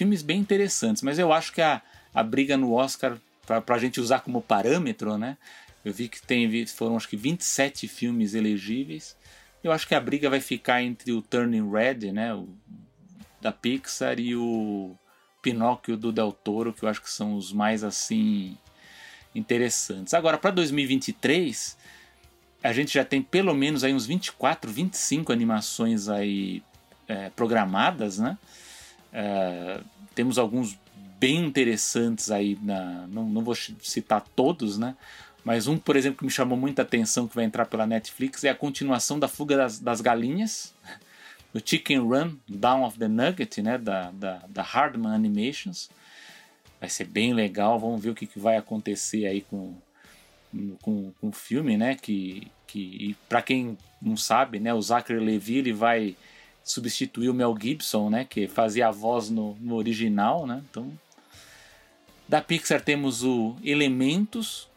filmes bem interessantes, mas eu acho que a, a briga no Oscar, para a gente usar como parâmetro, né? Eu vi que tem, foram acho que 27 filmes elegíveis. Eu acho que a briga vai ficar entre o Turning Red, né? O, da Pixar e o Pinóquio do Del Toro, que eu acho que são os mais assim interessantes. Agora, para 2023, a gente já tem pelo menos aí uns 24, 25 animações aí é, programadas, né? É, temos alguns bem interessantes aí, na, não, não vou citar todos, né? Mas um, por exemplo, que me chamou muita atenção que vai entrar pela Netflix é a continuação da Fuga das, das Galinhas, o Chicken Run, Down of the Nugget, né? Da, da, da Hardman Animations. Vai ser bem legal, vamos ver o que, que vai acontecer aí com, com, com o filme, né? Que, que para quem não sabe, né? O Zachary Levi ele vai substituiu o Mel Gibson, né, que fazia a voz no, no original, né? Então, da Pixar temos o Elementos,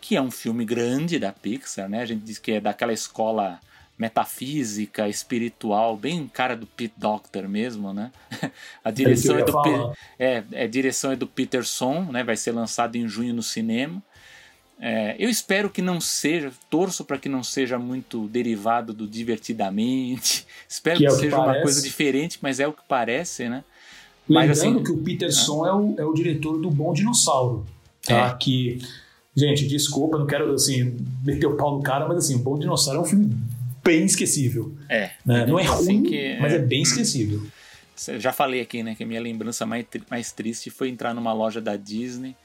que é um filme grande da Pixar, né? A gente diz que é daquela escola metafísica, espiritual, bem cara do Pete Doctor mesmo, né? A direção é, é do é, é, direção é do Peterson, né? Vai ser lançado em junho no cinema. É, eu espero que não seja, torço para que não seja muito derivado do divertidamente. Espero que, que é seja que uma coisa diferente, mas é o que parece, né? Lembrando mas, assim, que o Peterson é, é o, é o diretor do Bom Dinossauro, tá? É. Que, gente, desculpa, não quero assim meter o pau no cara, mas assim, o Bom Dinossauro é um filme bem esquecível. É. Né? Não é assim ruim, que, mas é bem esquecível. Já falei aqui, né, que a minha lembrança mais, mais triste foi entrar numa loja da Disney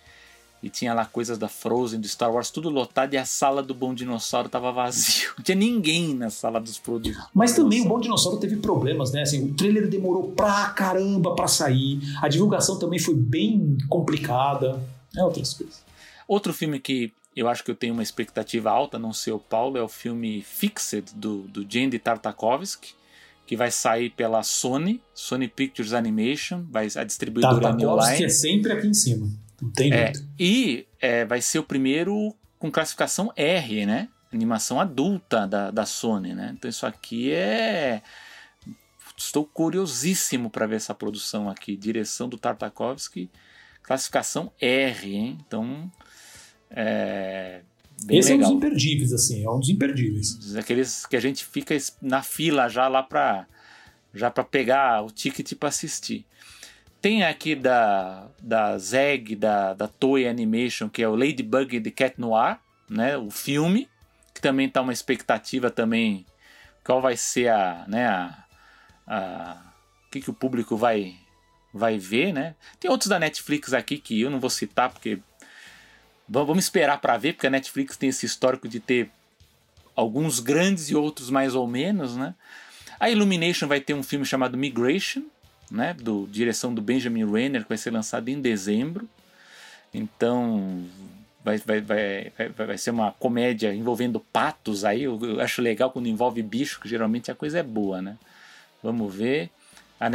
e tinha lá coisas da Frozen, do Star Wars, tudo lotado e a sala do Bom Dinossauro tava vazio. Não tinha ninguém na sala dos produtos. Mas também o Bom Dinossauro teve problemas, né? Assim, o trailer demorou pra caramba pra sair, a divulgação também foi bem complicada. É outras coisas. Outro filme que eu acho que eu tenho uma expectativa alta, não sei o Paulo, é o filme Fixed, do, do Jandy Tartakovsky, que vai sair pela Sony, Sony Pictures Animation, vai, a distribuidora Tartakovsky New Line. é sempre aqui em cima. Não tem é, E é, vai ser o primeiro com classificação R, né? Animação adulta da, da Sony, né? Então isso aqui é. Estou curiosíssimo para ver essa produção aqui. Direção do Tartakovsky, classificação R, hein? Então. É... Bem Esse legal. é um dos imperdíveis, assim, é um dos imperdíveis. Aqueles que a gente fica na fila já lá para já para pegar o ticket para assistir. Tem aqui da, da ZEG, da, da Toei Animation, que é o Ladybug The Cat Noir, né, o filme, que também tá uma expectativa também, qual vai ser a, né, a, a que, que o público vai, vai ver, né? Tem outros da Netflix aqui que eu não vou citar porque vamos esperar para ver, porque a Netflix tem esse histórico de ter alguns grandes e outros mais ou menos, né? A Illumination vai ter um filme chamado Migration, né? Do direção do Benjamin Renner, que vai ser lançado em dezembro. Então vai, vai, vai, vai, ser uma comédia envolvendo patos aí. Eu, eu acho legal quando envolve bicho, que geralmente a coisa é boa, né? Vamos ver.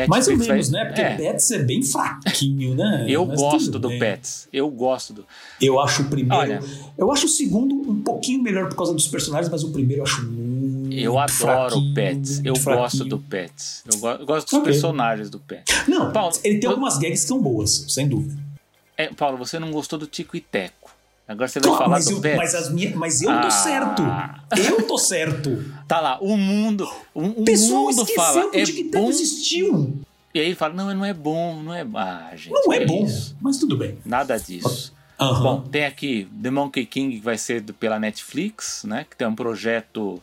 Mais ou menos, vai... né? Porque é. Pets é bem fraquinho, né? Eu Mas gosto do bem. Pets. Eu gosto do. Eu acho o primeiro. Olha, eu acho o segundo um pouquinho melhor por causa dos personagens, mas o primeiro eu acho muito. Eu adoro o Pets. Eu fraquinho. gosto do Pets. Eu, go eu gosto dos okay. personagens do Pets. Não, Paulo, ele tem algumas gags que são boas, sem dúvida. É, Paulo, você não gostou do Tico e Teco. Agora você vai claro, falar mas do eu, Pets. Mas, as minhas, mas eu ah. tô certo. Eu tô certo. Tá lá, o mundo. O, o mundo fala. É de que bom. existiu. E aí fala: não, não é bom, não é. Ah, gente. Não é, é bom, isso. mas tudo bem. Nada disso. Uhum. Bom, tem aqui The Monkey King, que vai ser do, pela Netflix, né? Que tem um projeto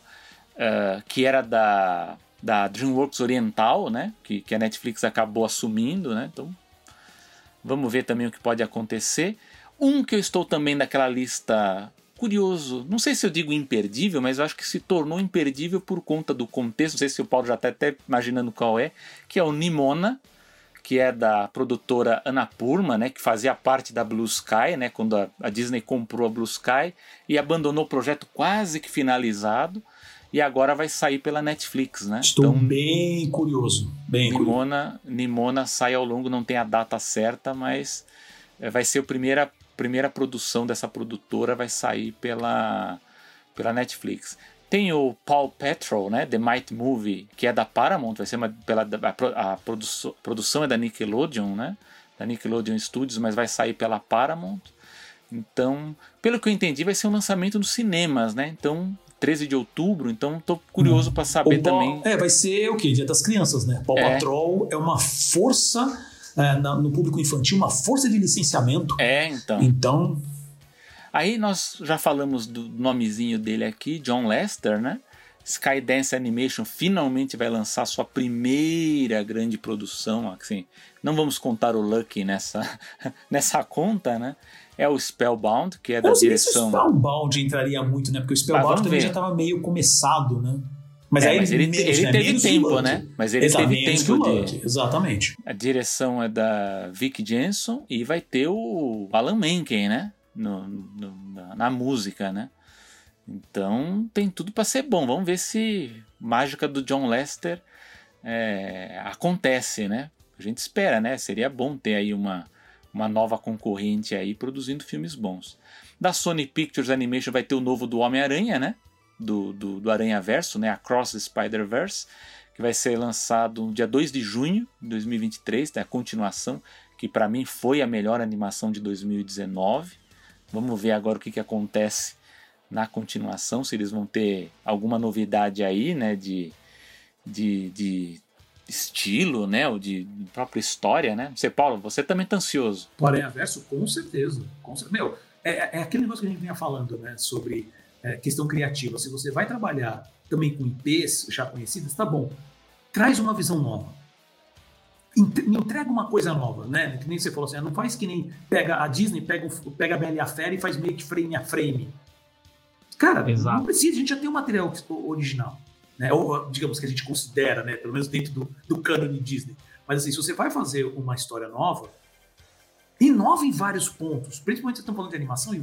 uh, que era da, da DreamWorks Oriental, né? Que, que a Netflix acabou assumindo, né? Então, vamos ver também o que pode acontecer. Um que eu estou também naquela lista curioso, não sei se eu digo imperdível, mas eu acho que se tornou imperdível por conta do contexto, não sei se o Paulo já está até imaginando qual é, que é o Nimona, que é da produtora Annapurna, né, que fazia parte da Blue Sky, né, quando a, a Disney comprou a Blue Sky e abandonou o projeto quase que finalizado e agora vai sair pela Netflix, né? Estou então, bem curioso, bem Nimona, curioso. Nimona sai ao longo, não tem a data certa, mas eh, vai ser a primeira primeira produção dessa produtora vai sair pela, pela Netflix. Tem o Paul Petrol, né, The Might Movie, que é da Paramount, vai ser uma, pela, a, a produção, produção é da Nickelodeon, né, da Nickelodeon Studios, mas vai sair pela Paramount. Então, pelo que eu entendi, vai ser um lançamento nos cinemas, né? Então, 13 de outubro, então tô curioso hum. para saber também. É, vai ser o quê? Dia das Crianças, né? Paul é. Patrol é uma força é, no público infantil uma força de licenciamento. É, então. Então. Aí nós já falamos do nomezinho dele aqui, John Lester, né? Skydance Animation finalmente vai lançar sua primeira grande produção. Assim, não vamos contar o Lucky nessa, nessa conta, né? É o Spellbound, que é da direção. Se o Spellbound entraria muito, né? Porque o Spellbound também ver. já estava meio começado, né? Mas, é, aí mas ele, menos, ele né? teve tempo, né? Mas ele teve tempo de. Exatamente. A direção é da Vic Jensen e vai ter o Alan Menken, né? No, no na, na, música, né? Então tem tudo para ser bom. Vamos ver se mágica do John Lester é, acontece, né? A gente espera, né? Seria bom ter aí uma, uma nova concorrente aí produzindo filmes bons. Da Sony Pictures Animation vai ter o novo do Homem-Aranha, né? do, do, do Aranha Verso, né, Across the Spider-Verse, que vai ser lançado no dia 2 de junho de 2023, né, a continuação, que para mim foi a melhor animação de 2019. Vamos ver agora o que, que acontece na continuação, se eles vão ter alguma novidade aí, né, de, de, de estilo, né, ou de própria história, né? Você, Paulo, você também tá ansioso. Aranha Verso, com certeza. Com certeza. Meu, é, é aquele negócio que a gente vinha falando, né, sobre é, questão criativa. Se você vai trabalhar também com IPs já conhecidas, tá bom. Traz uma visão nova. Me entrega uma coisa nova, né? Que nem você falou assim, ah, não faz que nem pega a Disney, pega, pega a Bela e a Fera e faz meio que frame a frame. Cara, Exato. não precisa, a gente já tem o um material original. Né? Ou, digamos que a gente considera, né? Pelo menos dentro do, do cânone Disney. Mas assim, se você vai fazer uma história nova, inova em vários pontos. Principalmente se estão falando de animação,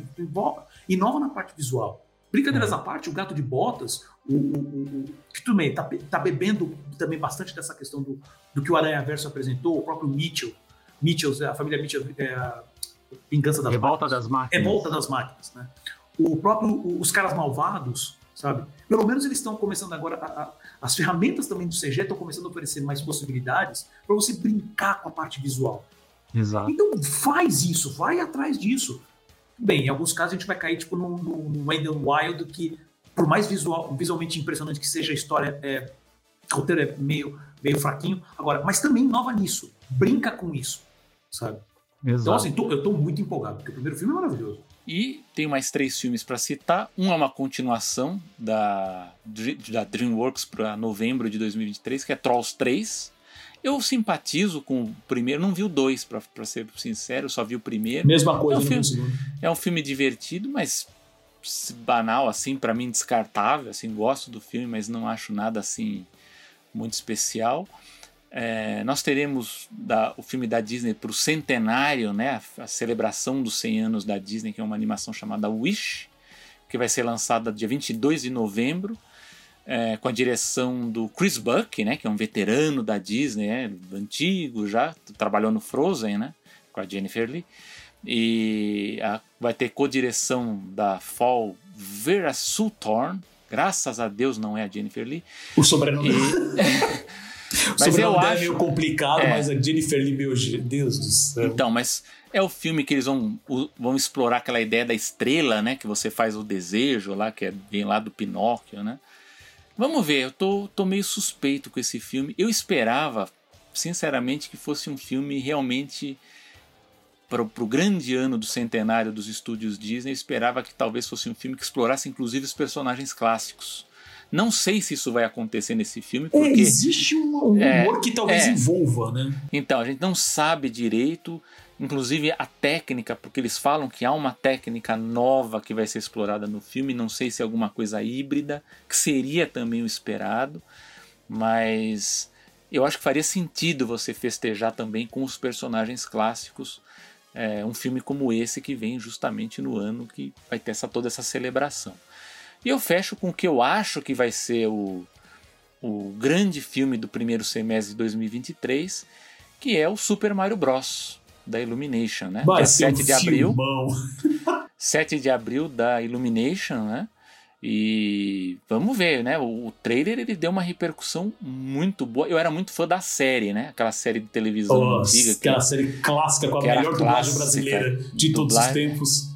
inova na parte visual. Brincadeiras é. à parte, o gato de botas, o, o, o, que também está tá bebendo também bastante dessa questão do, do que o Aranha Verso apresentou, o próprio Mitchell, Mitchell, a família Mitchell, é a Vingança das Revolta Máquinas. das Máquinas. Revolta das Máquinas, né? O próprio, os caras malvados, sabe? Pelo menos eles estão começando agora, a, a, as ferramentas também do CG estão começando a oferecer mais possibilidades para você brincar com a parte visual. Exato. Então faz isso, vai atrás disso Bem, em alguns casos a gente vai cair tipo no, no Wendell Wild, que por mais visual, visualmente impressionante que seja a história, é, o roteiro é meio, meio fraquinho. Agora, mas também inova nisso, brinca com isso, sabe? Exato. Então, assim, tô, eu tô muito empolgado, porque o primeiro filme é maravilhoso. E tem mais três filmes para citar. Um é uma continuação da, da DreamWorks para novembro de 2023, que é Trolls 3. Eu simpatizo com o primeiro, não vi o dois, para ser sincero, só vi o primeiro. Mesma coisa, é um, filme, é um filme divertido, mas banal, assim, para mim descartável. Assim, gosto do filme, mas não acho nada assim muito especial. É, nós teremos da, o filme da Disney para o centenário, né, a, a, celebração dos 100 anos da Disney, que é uma animação chamada Wish, que vai ser lançada dia 22 de novembro, é, com a direção do Chris Buck, né, que é um veterano da Disney, é, antigo já, trabalhou no Frozen, né, com a Jennifer Lee, e a, vai ter co-direção da Fall Vera Sultorn, graças a Deus não é a Jennifer Lee. O sobrenome. E, mas eu acho é meio complicado, é. mas a Jennifer Lee, meu Deus do céu. Então, mas é o filme que eles vão, vão explorar aquela ideia da estrela, né? Que você faz o desejo lá, que é, vem lá do Pinóquio, né? Vamos ver, eu tô, tô meio suspeito com esse filme. Eu esperava, sinceramente, que fosse um filme realmente para o grande ano do centenário dos estúdios Disney, eu esperava que talvez fosse um filme que explorasse inclusive os personagens clássicos. Não sei se isso vai acontecer nesse filme, é, porque... É, existe um, um é, humor que talvez é, envolva, né? Então, a gente não sabe direito, inclusive a técnica, porque eles falam que há uma técnica nova que vai ser explorada no filme, não sei se é alguma coisa híbrida, que seria também o esperado, mas eu acho que faria sentido você festejar também com os personagens clássicos é, um filme como esse que vem justamente no ano que vai ter essa, toda essa celebração. E eu fecho com o que eu acho que vai ser o, o grande filme do primeiro semestre de 2023, que é o Super Mario Bros. da Illumination, né? Vai Dia 7 um de abril. 7 de abril da Illumination, né? E vamos ver, né? O, o, trailer ele deu uma repercussão muito boa. Eu era muito fã da série, né? Aquela série de televisão Nossa, antiga. Aquela que, série clássica com a melhor dublagem brasileira de dublagem. todos os tempos.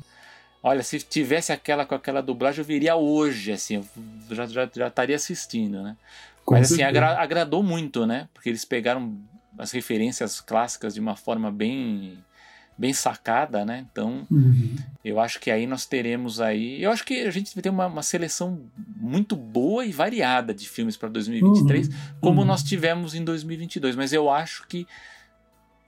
Olha, se tivesse aquela com aquela dublagem, eu viria hoje, assim, já, já, já estaria assistindo, né? Com Mas assim, agra agradou muito, né? Porque eles pegaram as referências clássicas de uma forma bem bem sacada, né? Então, uhum. eu acho que aí nós teremos aí, eu acho que a gente vai ter uma, uma seleção muito boa e variada de filmes para 2023, uhum. como uhum. nós tivemos em 2022, mas eu acho que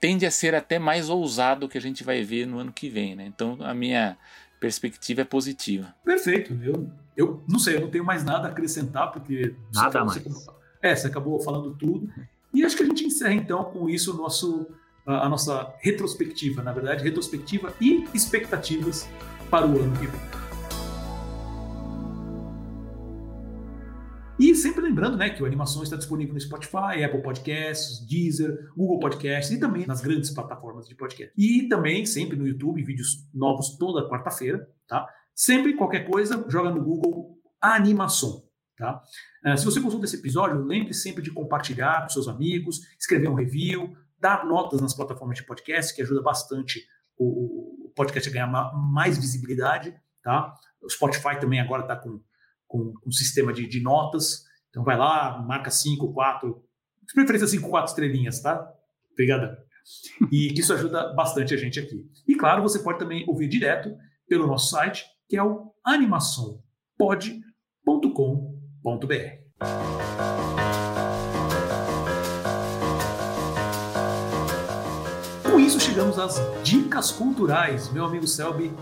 tende a ser até mais ousado o que a gente vai ver no ano que vem, né? Então, a minha perspectiva é positiva. Perfeito. Eu, eu não sei, eu não tenho mais nada a acrescentar, porque. Nada mais. Você, é, você acabou falando tudo. E acho que a gente encerra então com isso o nosso, a, a nossa retrospectiva, na verdade, retrospectiva e expectativas para o ano que vem. E sempre lembrando né, que o Animação está disponível no Spotify, Apple Podcasts, Deezer, Google Podcasts e também nas grandes plataformas de podcast. E também sempre no YouTube, vídeos novos toda quarta-feira, tá? Sempre qualquer coisa, joga no Google Animação. Tá? Uh, se você gostou desse episódio, lembre sempre de compartilhar com seus amigos, escrever um review, dar notas nas plataformas de podcast, que ajuda bastante o, o podcast a ganhar mais visibilidade. Tá? O Spotify também agora está com com um sistema de, de, notas. Então vai lá, marca 5, 4, de preferência 5, 4 estrelinhas, tá? Obrigada. E que isso ajuda bastante a gente aqui. E claro, você pode também ouvir direto pelo nosso site, que é o animaçãopod.com.br. Com isso, chegamos às dicas culturais. Meu amigo Selby,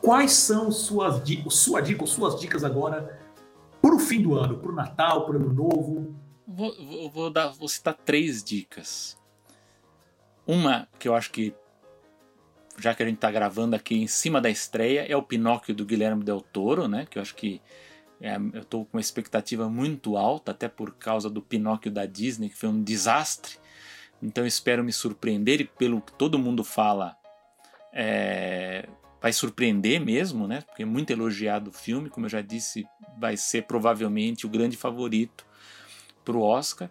quais são suas, sua dica, suas dicas agora fim do ano, para o Natal, para o Ano Novo? Vou, vou, vou, dar, vou citar três dicas. Uma que eu acho que, já que a gente está gravando aqui em cima da estreia, é o Pinóquio do Guilherme Del Toro, né? Que eu acho que é, eu estou com uma expectativa muito alta, até por causa do Pinóquio da Disney, que foi um desastre. Então espero me surpreender e pelo que todo mundo fala, é, vai surpreender mesmo, né? Porque é muito elogiado o filme, como eu já disse, vai ser provavelmente o grande favorito para o Oscar.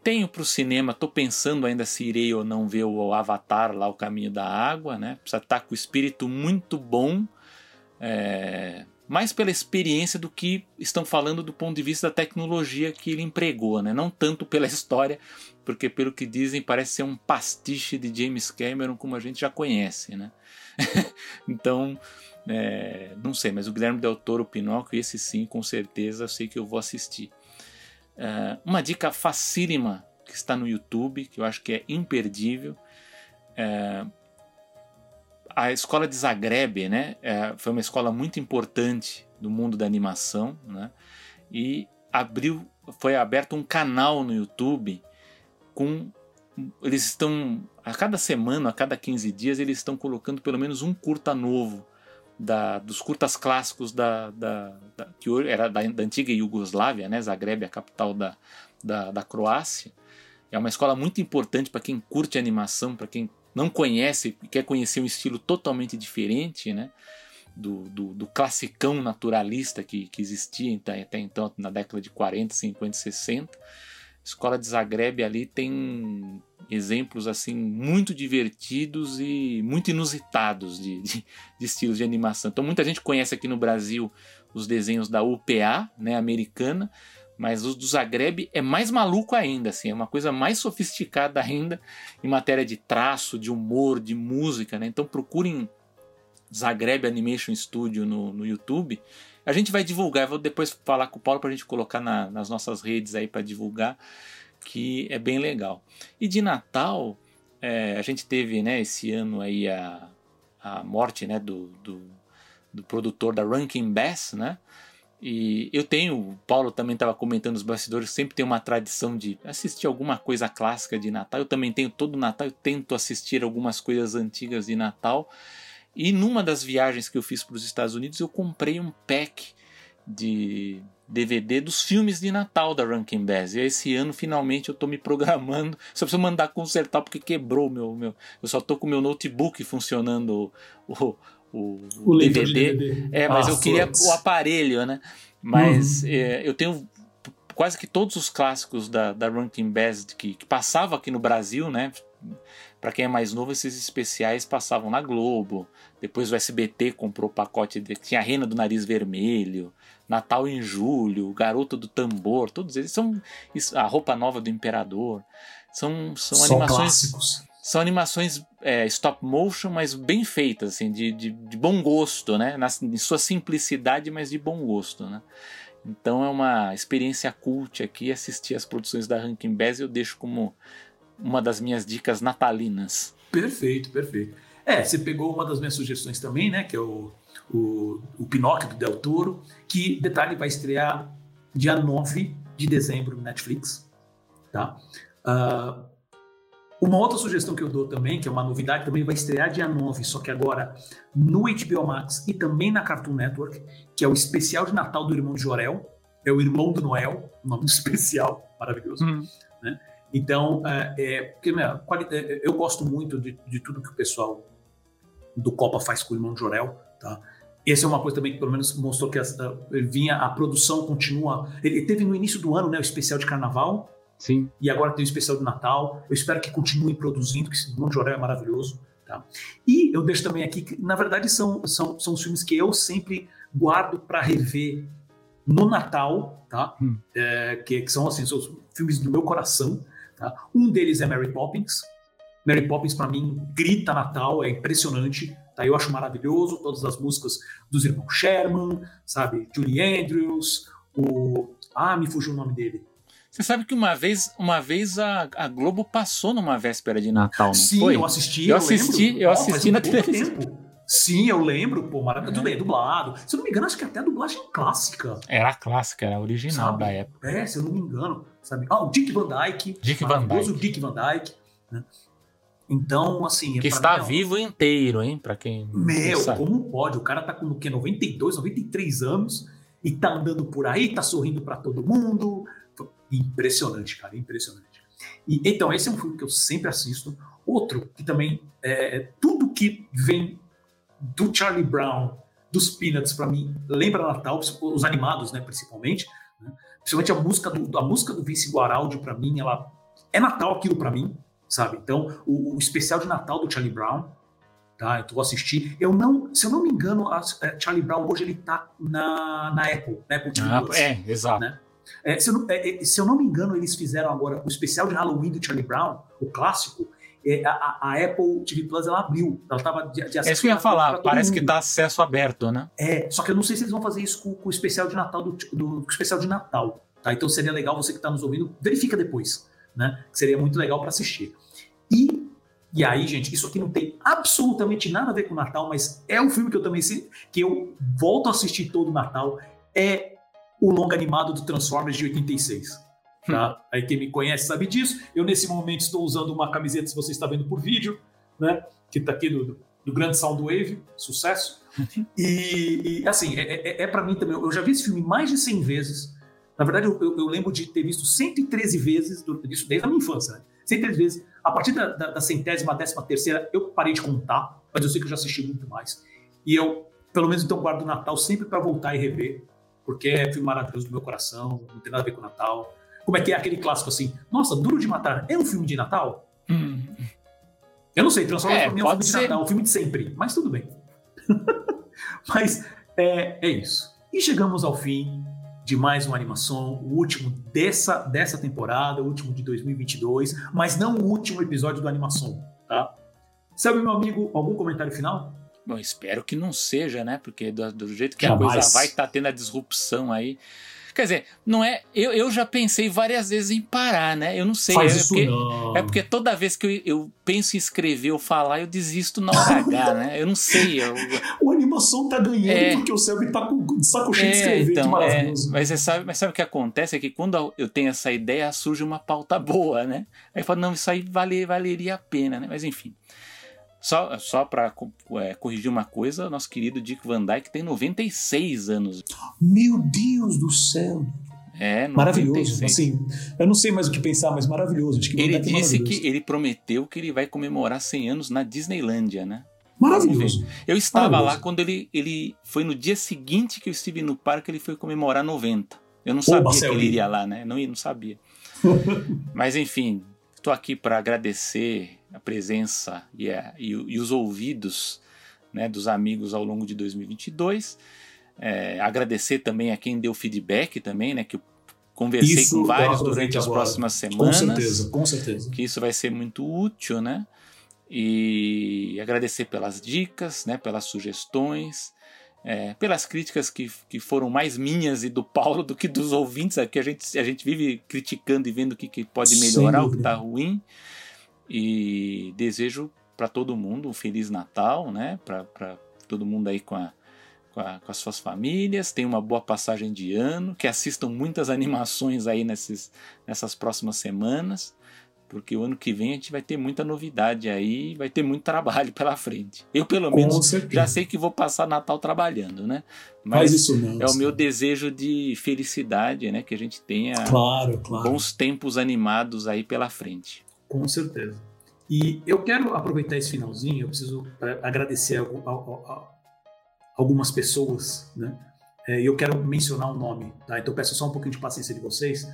Tenho para o cinema, estou pensando ainda se irei ou não ver o Avatar lá, o Caminho da Água, né? Precisa estar tá com o espírito muito bom É, mais pela experiência do que estão falando do ponto de vista da tecnologia que ele empregou, né? não tanto pela história, porque pelo que dizem parece ser um pastiche de James Cameron como a gente já conhece. Né? então, é, não sei, mas o Guilherme Del Toro, Pinóquio, esse sim, com certeza, eu sei que eu vou assistir. É, uma dica facílima que está no YouTube, que eu acho que é imperdível, é, a escola de Zagreb, né, é, foi uma escola muito importante do mundo da animação, né, e abriu, foi aberto um canal no YouTube com eles estão a cada semana, a cada 15 dias, eles estão colocando pelo menos um curta novo da, dos curtas clássicos da, da, da que era da, da, antiga Iugoslávia, né? Zagreb, a capital da, da, da Croácia. É uma escola muito importante para quem curte animação, para quem não conhece e quer conhecer um estilo totalmente diferente, né? Do, do, do classicão naturalista que, que existia até então na década de 40, 50, 60. Escola de Zagreb ali tem exemplos assim muito divertidos e muito inusitados de, de, de, estilos de animação. Então muita gente conhece aqui no Brasil os desenhos da UPA, né, americana, mas os do Zagreb é mais maluco ainda, assim, é uma coisa mais sofisticada ainda em matéria de traço, de humor, de música, né? Então procurem Zagreb Animation Studio no, no YouTube. A gente vai divulgar, vou depois falar com o Paulo para a gente colocar na, nas nossas redes aí para divulgar, que é bem legal. E de Natal, é, a gente teve, né, esse ano aí a, a morte, né, do, do, do produtor da Rankin Bass, né? E eu tenho, o Paulo também estava comentando nos bastidores, sempre tem uma tradição de assistir alguma coisa clássica de Natal. Eu também tenho todo Natal, eu tento assistir algumas coisas antigas de Natal. E numa das viagens que eu fiz para os Estados Unidos, eu comprei um pack de DVD dos filmes de Natal da Rankin Bass. E esse ano, finalmente, eu estou me programando. Só preciso mandar consertar porque quebrou meu. meu eu só estou com o meu notebook funcionando o, o, o DVD. DVD. É, mas ah, eu queria o aparelho, né? Mas uhum. é, eu tenho quase que todos os clássicos da, da Rankin Bass que, que passava aqui no Brasil, né? Para quem é mais novo, esses especiais passavam na Globo. Depois o SBT comprou o pacote de, tinha a Rena do Nariz Vermelho, Natal em Julho, Garoto do Tambor, todos eles são a roupa nova do Imperador. São, são animações clássicos. São animações é, stop motion, mas bem feitas, assim, de, de, de bom gosto, né? Na, em sua simplicidade, mas de bom gosto, né? Então é uma experiência cult aqui assistir as produções da Rankin Bass eu deixo como uma das minhas dicas natalinas. Perfeito, perfeito. É, você pegou uma das minhas sugestões também, né? Que é o, o, o Pinóquio do Del Toro, que, detalhe, vai estrear dia 9 de dezembro no Netflix. Tá? Uh, uma outra sugestão que eu dou também, que é uma novidade, também vai estrear dia 9, só que agora no HBO Max e também na Cartoon Network, que é o especial de Natal do irmão de Jorel. É o irmão do Noel, nome especial, maravilhoso. Hum. Né? Então, é, é, porque, minha, é, eu gosto muito de, de, tudo que o pessoal do Copa faz com o irmão de Jorel. Tá? Essa é uma coisa também que pelo menos mostrou que a, a, vinha, a produção continua. Ele teve no início do ano né, o especial de carnaval, Sim. E agora tem o especial do Natal. Eu espero que continuem produzindo, que esse Irmão de é maravilhoso. Tá? E eu deixo também aqui que, na verdade, são, são, são os filmes que eu sempre guardo para rever no Natal, tá? Hum. É, que, que, são assim, são os filmes do meu coração. Tá? Um deles é Mary Poppins. Mary Poppins, para mim, grita Natal, é impressionante. Tá? Eu acho maravilhoso todas as músicas dos irmãos Sherman, sabe? Julie Andrews, o. Ah, me fugiu o nome dele. Você sabe que uma vez, uma vez a, a Globo passou numa véspera de Natal, não Sim, foi? eu assisti. Eu, eu assisti, lembro. eu assisti oh, na televisão. Tempo. Sim, eu lembro, pô, maravilhoso. Tudo bem, dublado. Se eu não me engano, acho que até a dublagem clássica. Era clássica, era original sabe? da época. É, se eu não me engano. Sabe? Ah, o Dick Van Dyke. Dick Van Dyke. O Dick Van Dyke. Né? Então, assim. Que está mim, é vivo inteiro, hein? Pra quem. Meu, como pode? O cara tá com o quê? 92, 93 anos e tá andando por aí, tá sorrindo para todo mundo, impressionante, cara, impressionante. E, então, esse é um filme que eu sempre assisto. Outro que também é, é tudo que vem do Charlie Brown, dos Peanuts, para mim, lembra Natal, os animados, né, principalmente. Né? Principalmente a música do, a música do Vince Guaraldi, para mim, ela é Natal aquilo para mim, sabe? Então, o, o, especial de Natal do Charlie Brown, tá? Eu vou assistir. Eu não, se eu não me engano, a, a é, Charlie Brown hoje ele tá na, na Apple, na Apple TV ah, Plus, É, exato. Né? É, se, eu não, é, é, se, eu não, me engano, eles fizeram agora o especial de Halloween do Charlie Brown, o clássico. É, a, a, Apple TV Plus ela abriu, ela estava de, de acesso. É isso que eu ia falar, parece mundo. que tá acesso aberto, né? É, só que eu não sei se eles vão fazer isso com, com o especial de Natal do, do, do especial de Natal, tá? Então seria legal você que está nos ouvindo, verifica depois, né? Seria muito legal para assistir. E e aí, gente, isso aqui não tem absolutamente nada a ver com o Natal, mas é um filme que eu também sei, que eu volto a assistir todo Natal. É o longa animado do Transformers de 86. Tá? Hum. Aí quem me conhece sabe disso. Eu, nesse momento, estou usando uma camiseta, se você está vendo por vídeo, né? Que está aqui do, do grande Soundwave, sucesso. E, e assim, é, é, é para mim também. Eu já vi esse filme mais de 100 vezes. Na verdade, eu, eu, eu lembro de ter visto 113 vezes, isso desde a minha infância, né? 113 vezes. A partir da, da, da, centésima, décima terceira, eu parei de contar, mas eu sei que eu já assisti muito mais. E eu, pelo menos, então, guardo o Natal sempre para voltar e rever porque é filme maravilhoso do meu coração, não tem nada a ver com o Natal. Como é que é aquele clássico assim? Nossa, Duro de Matar é um filme de Natal? Hum. Eu não sei, Transformers é, pra mim é um filme ser. de Natal, um filme de sempre, mas tudo bem. mas é, é isso. E chegamos ao fim de mais uma animação, o último dessa, dessa temporada, o último de 2022, mas não o último episódio do animação, tá? Sabe, meu amigo, algum comentário final? Bom, espero que não seja, né? Porque do, do jeito que Jamais. a coisa vai, tá tendo a disrupção aí. Quer dizer, não é. Eu, eu já pensei várias vezes em parar, né? Eu não sei. Faz é, isso porque, não. é porque toda vez que eu, eu, penso em escrever ou falar, eu desisto na hora H, né? Eu não sei. Eu... o animação tá ganhando é, porque o Selby tá com saco cheio é, de escrever, então, que é, maravilhoso. É, mas, você sabe, mas sabe o que acontece? É que quando eu tenho essa ideia, surge uma pauta boa, né? Aí eu falo, não, isso aí vale, valeria a pena, né? Mas enfim. Só, só para é, corrigir uma coisa, nosso querido Dick Van Dyke tem 96 anos. Meu Deus do céu! É, 96. maravilhoso. Assim, eu não sei mais o que pensar, mas maravilhoso. Ele disse que ele prometeu que ele vai comemorar 100 anos na Disneylândia, né? Maravilhoso. Eu estava maravilhoso. lá quando ele, ele foi no dia seguinte que eu estive no parque, ele foi comemorar 90. Eu não sabia Oba, que ele iria lá, né? Não, não sabia. mas enfim, estou aqui para agradecer a presença e, a, e, e os ouvidos né, dos amigos ao longo de 2022. É, agradecer também a quem deu feedback também, né, que eu conversei isso com vários durante as próximas semanas. Com certeza, com certeza. Que isso vai ser muito útil, né? E agradecer pelas dicas, né, pelas sugestões, é, pelas críticas que, que foram mais minhas e do Paulo do que dos ouvintes, que a gente, a gente vive criticando e vendo o que, que pode melhorar, o que está ruim. E desejo para todo mundo um Feliz Natal, né? Para todo mundo aí com, a, com, a, com, as suas famílias. Tenham uma boa passagem de ano. Que assistam muitas animações aí nesses, nessas próximas semanas. Porque o ano que vem a gente vai ter muita novidade aí, vai ter muito trabalho pela frente. Eu, pelo com menos, certeza. já sei que vou passar Natal trabalhando, né? Mas isso mesmo, é o meu desejo de felicidade, né? Que a gente tenha claro, claro. bons tempos animados aí pela frente. Com certeza. E eu quero aproveitar esse finalzinho, eu preciso é, agradecer a, a, a, algumas pessoas, né? É, e eu quero mencionar um nome, tá? Então peço só um pouquinho de paciência de vocês.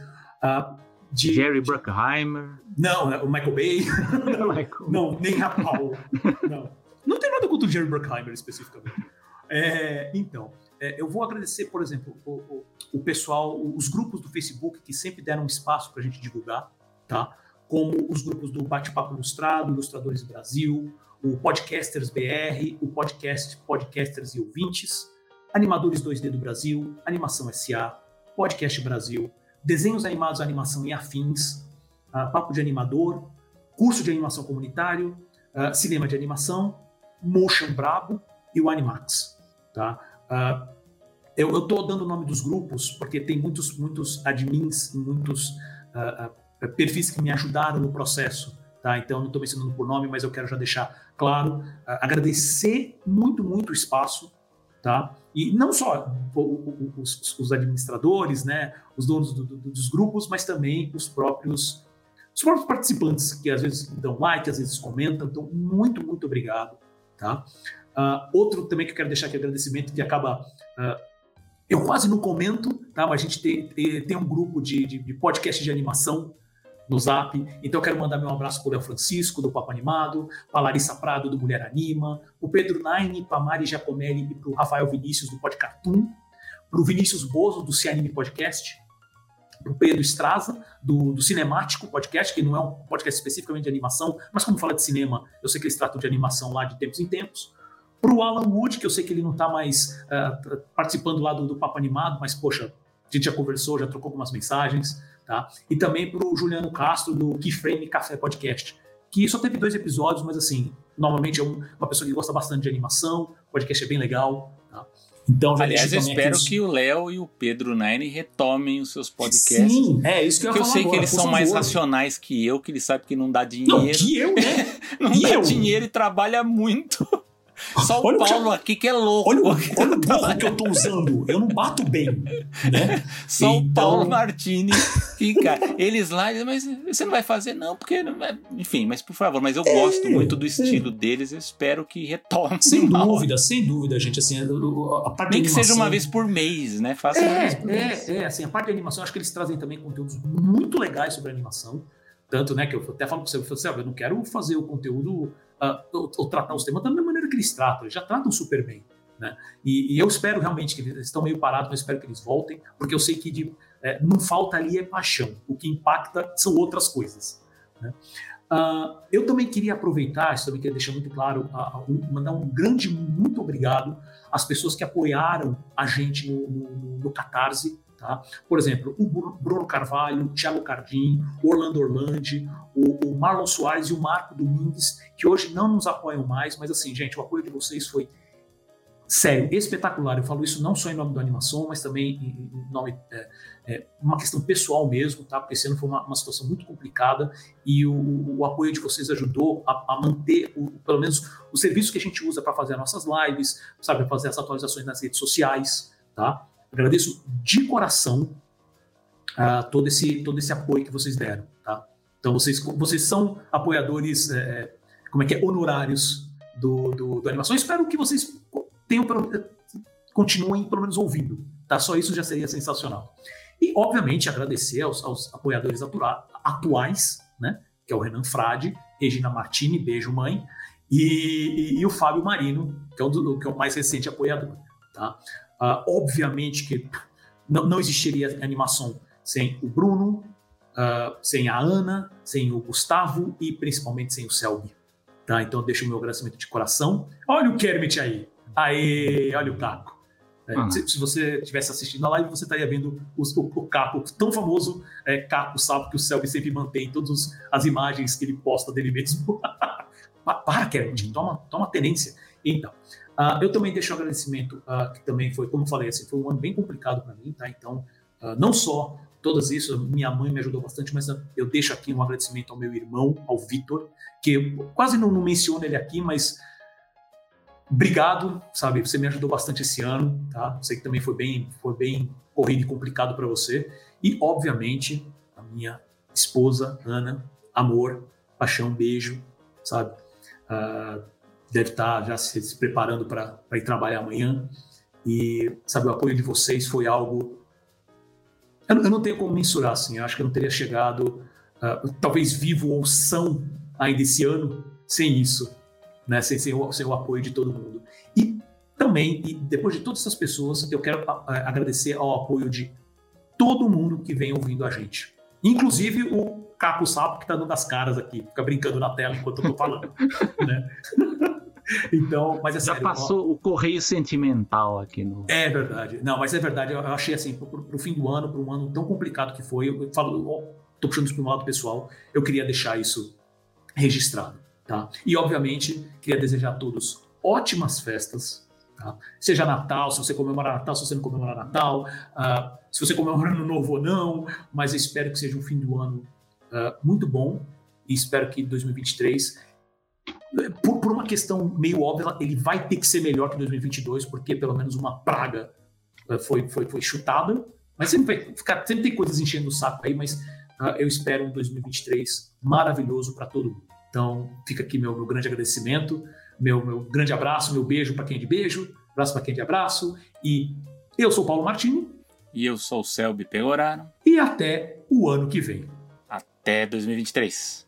Uh, de, Jerry Bruckheimer. Não, né? o Michael Bay. não, não, nem a Paul. não. não tem nada contra o Jerry Bruckheimer especificamente. É, então, é, eu vou agradecer, por exemplo, o, o, o, pessoal, os grupos do Facebook que sempre deram espaço para a gente divulgar, tá? como os grupos do Bate-Papo Ilustrado, Ilustradores Brasil, o Podcasters BR, o podcast Podcasters e Ouvintes, Animadores 2D do Brasil, Animação SA, Podcast Brasil, Desenhos Animados, Animação e Afins, uh, Papo de Animador, Curso de Animação Comunitário, uh, Cinema de Animação, Motion Brabo e o Animax. Tá? Uh, eu estou dando o nome dos grupos porque tem muitos, muitos admins, muitos é, perfis que me ajudaram no processo. Tá? Então, não estou mencionando por nome, mas eu quero já deixar claro, agradecer muito, muito o espaço, tá? E não só os, os administradores, né, os donos do, do, dos grupos, mas também os próprios, os próprios participantes que às vezes dão like, às vezes comentam. Então, muito, muito obrigado, tá? Uh, outro também que eu quero deixar aqui agradecimento que acaba uh, eu quase não comento, tá? Mas a gente tem, tem um grupo de, de, de podcast de animação no Zap. Então eu quero mandar meu abraço para o Léo Francisco, do Papo Animado, para Larissa Prado, do Mulher Anima, o Pedro Naine, para Mari Giacomelli e para o Rafael Vinícius, do Podcartoon, para o Vinícius Bozo, do Cianime Podcast, para o Pedro Estraza, do, do Cinemático Podcast, que não é um podcast especificamente de animação, mas como fala de cinema, eu sei que eles tratam de animação lá de tempos em tempos. Para o Alan Wood, que eu sei que ele não está mais uh, participando lá do, do Papo Animado, mas, poxa, a gente já conversou, já trocou algumas mensagens. Tá? E também para o Juliano Castro, do Keyframe Café Podcast, que só teve dois episódios, mas assim, normalmente é um, uma pessoa que gosta bastante de animação, o podcast é bem legal. Tá? Então, Aliás, eu espero que o Léo e o Pedro Nine retomem os seus podcasts. Sim, é isso que eu Porque eu sei agora, que eles são favor. mais racionais que eu, que eles sabem que não dá dinheiro. Não, que eu, né? não e dá eu? dinheiro e trabalha muito. Só o olha Paulo aqui que é louco. Olha, olha o burro que eu tô usando. Eu não bato bem, né? Só então... o Paulo Martini fica. Eles lá, mas você não vai fazer, não, porque. Enfim, mas por favor, mas eu é, gosto muito do estilo é. deles. Eu espero que retorne. Sem dúvida, sem dúvida, gente. Assim, a parte Nem que seja uma vez por mês, né? Faça é, uma vez por é, mês. É, assim, a parte de animação, acho que eles trazem também conteúdos muito legais sobre animação. Tanto, né, que eu até falo para você, eu, assim, eu não quero fazer o conteúdo uh, ou, ou, tratar os temas da mesma que eles tratam, eles já tratam super bem. Né? E, e, eu espero realmente que eles estão meio parados, mas espero que eles voltem, porque eu sei que de, é, não falta ali é paixão, o que impacta são outras coisas. Né? Uh, eu também queria aproveitar, isso também queria deixar muito claro, uh, uh, mandar um grande muito obrigado às pessoas que apoiaram a gente no, no, no Catarse, Tá? Por exemplo, o Bruno Carvalho, o Thiago Cardim, o Orlando Orlandi, o, o, Marlon Soares e o Marco Domingues, que hoje não nos apoiam mais, mas assim, gente, o apoio de vocês foi sério, espetacular. Eu falo isso não só em nome da animação, mas também em nome é, é, uma questão pessoal mesmo, tá? Porque esse ano foi uma, uma situação muito complicada e o, o, apoio de vocês ajudou a, a manter, o, pelo menos, o serviço que a gente usa para fazer as nossas lives, sabe, fazer as atualizações nas redes sociais, tá? Agradeço de coração uh, todo, esse, todo esse apoio que vocês deram. Tá? Então, vocês, vocês são apoiadores, é, como é que é, honorários do, do, do animação. espero que vocês tenham, continuem pelo menos ouvindo. Tá? Só isso já seria sensacional. E, obviamente, agradecer aos, aos apoiadores atura, atuais, né? que é o Renan Frade, Regina Martini, beijo mãe, e, e, e o Fábio Marino, que é, o, que é o mais recente apoiador. Tá? Uh, obviamente que não, não, existiria animação sem o Bruno, uh, sem a Ana, sem o Gustavo e principalmente sem o Selby. Tá? Então deixo o meu agradecimento de coração. Olha o Kermit aí. Aê, olha o Caco. É, uhum. se, se, você estivesse assistindo a live, você estaria vendo os, o, o, Caco, tão famoso é, Caco sabe que o Selby sempre mantém todas as imagens que ele posta dele mesmo. Para, Kermit, toma, toma tenência. Então, Uh, eu também deixo um agradecimento, uh, que também foi, como falei, assim, foi um ano bem complicado para mim, tá? Então, uh, não só todas isso, minha mãe me ajudou bastante, mas eu deixo aqui um agradecimento ao meu irmão, ao Vitor, que eu quase não, não menciono ele aqui, mas obrigado, sabe? Você me ajudou bastante esse ano, tá? Sei que também foi bem, foi bem corrido e complicado para você. E, obviamente, a minha esposa, Ana, amor, paixão, beijo, sabe? Uh, deve estar já se, se preparando para ir trabalhar amanhã. E, sabe, o apoio de vocês foi algo. Eu, eu não tenho como mensurar, assim. Eu acho que eu não teria chegado, uh, talvez vivo ou são ainda esse ano, sem isso, né? Sem, sem, o, sem o apoio de todo mundo. E também, e depois de todas essas pessoas, eu quero uh, agradecer ao apoio de todo mundo que vem ouvindo a gente. Inclusive o Caco Sapo, que está dando as caras aqui, fica brincando na tela enquanto eu estou falando. né? Então, mas é Já sério, passou ó, o correio sentimental aqui no. É verdade. Não, mas é verdade. Eu, achei assim, pro, pro fim do ano, para um ano tão complicado que foi, eu, eu falo, ó, tô puxando isso para lado pessoal, eu queria deixar isso registrado, tá? E obviamente queria desejar a todos ótimas festas, tá? Seja Natal, se você comemora Natal, se você não comemora Natal, uh, se você comemora Ano Novo ou não, mas eu espero que seja um fim do ano uh, muito bom e espero que 2023 por, por, uma questão meio óbvia, ele vai ter que ser melhor que 2022, porque pelo menos uma praga eh, foi, foi, foi chutada. Mas sempre vai ficar, sempre tem coisas enchendo o saco aí, mas uh, eu espero um 2023 maravilhoso para todo mundo. Então, fica aqui meu, meu grande agradecimento, meu, meu grande abraço, meu beijo para quem é de beijo, abraço para quem é de abraço. E eu sou Paulo Martini. E eu sou o Selby Pegoraro. E até o ano que vem. Até 2023.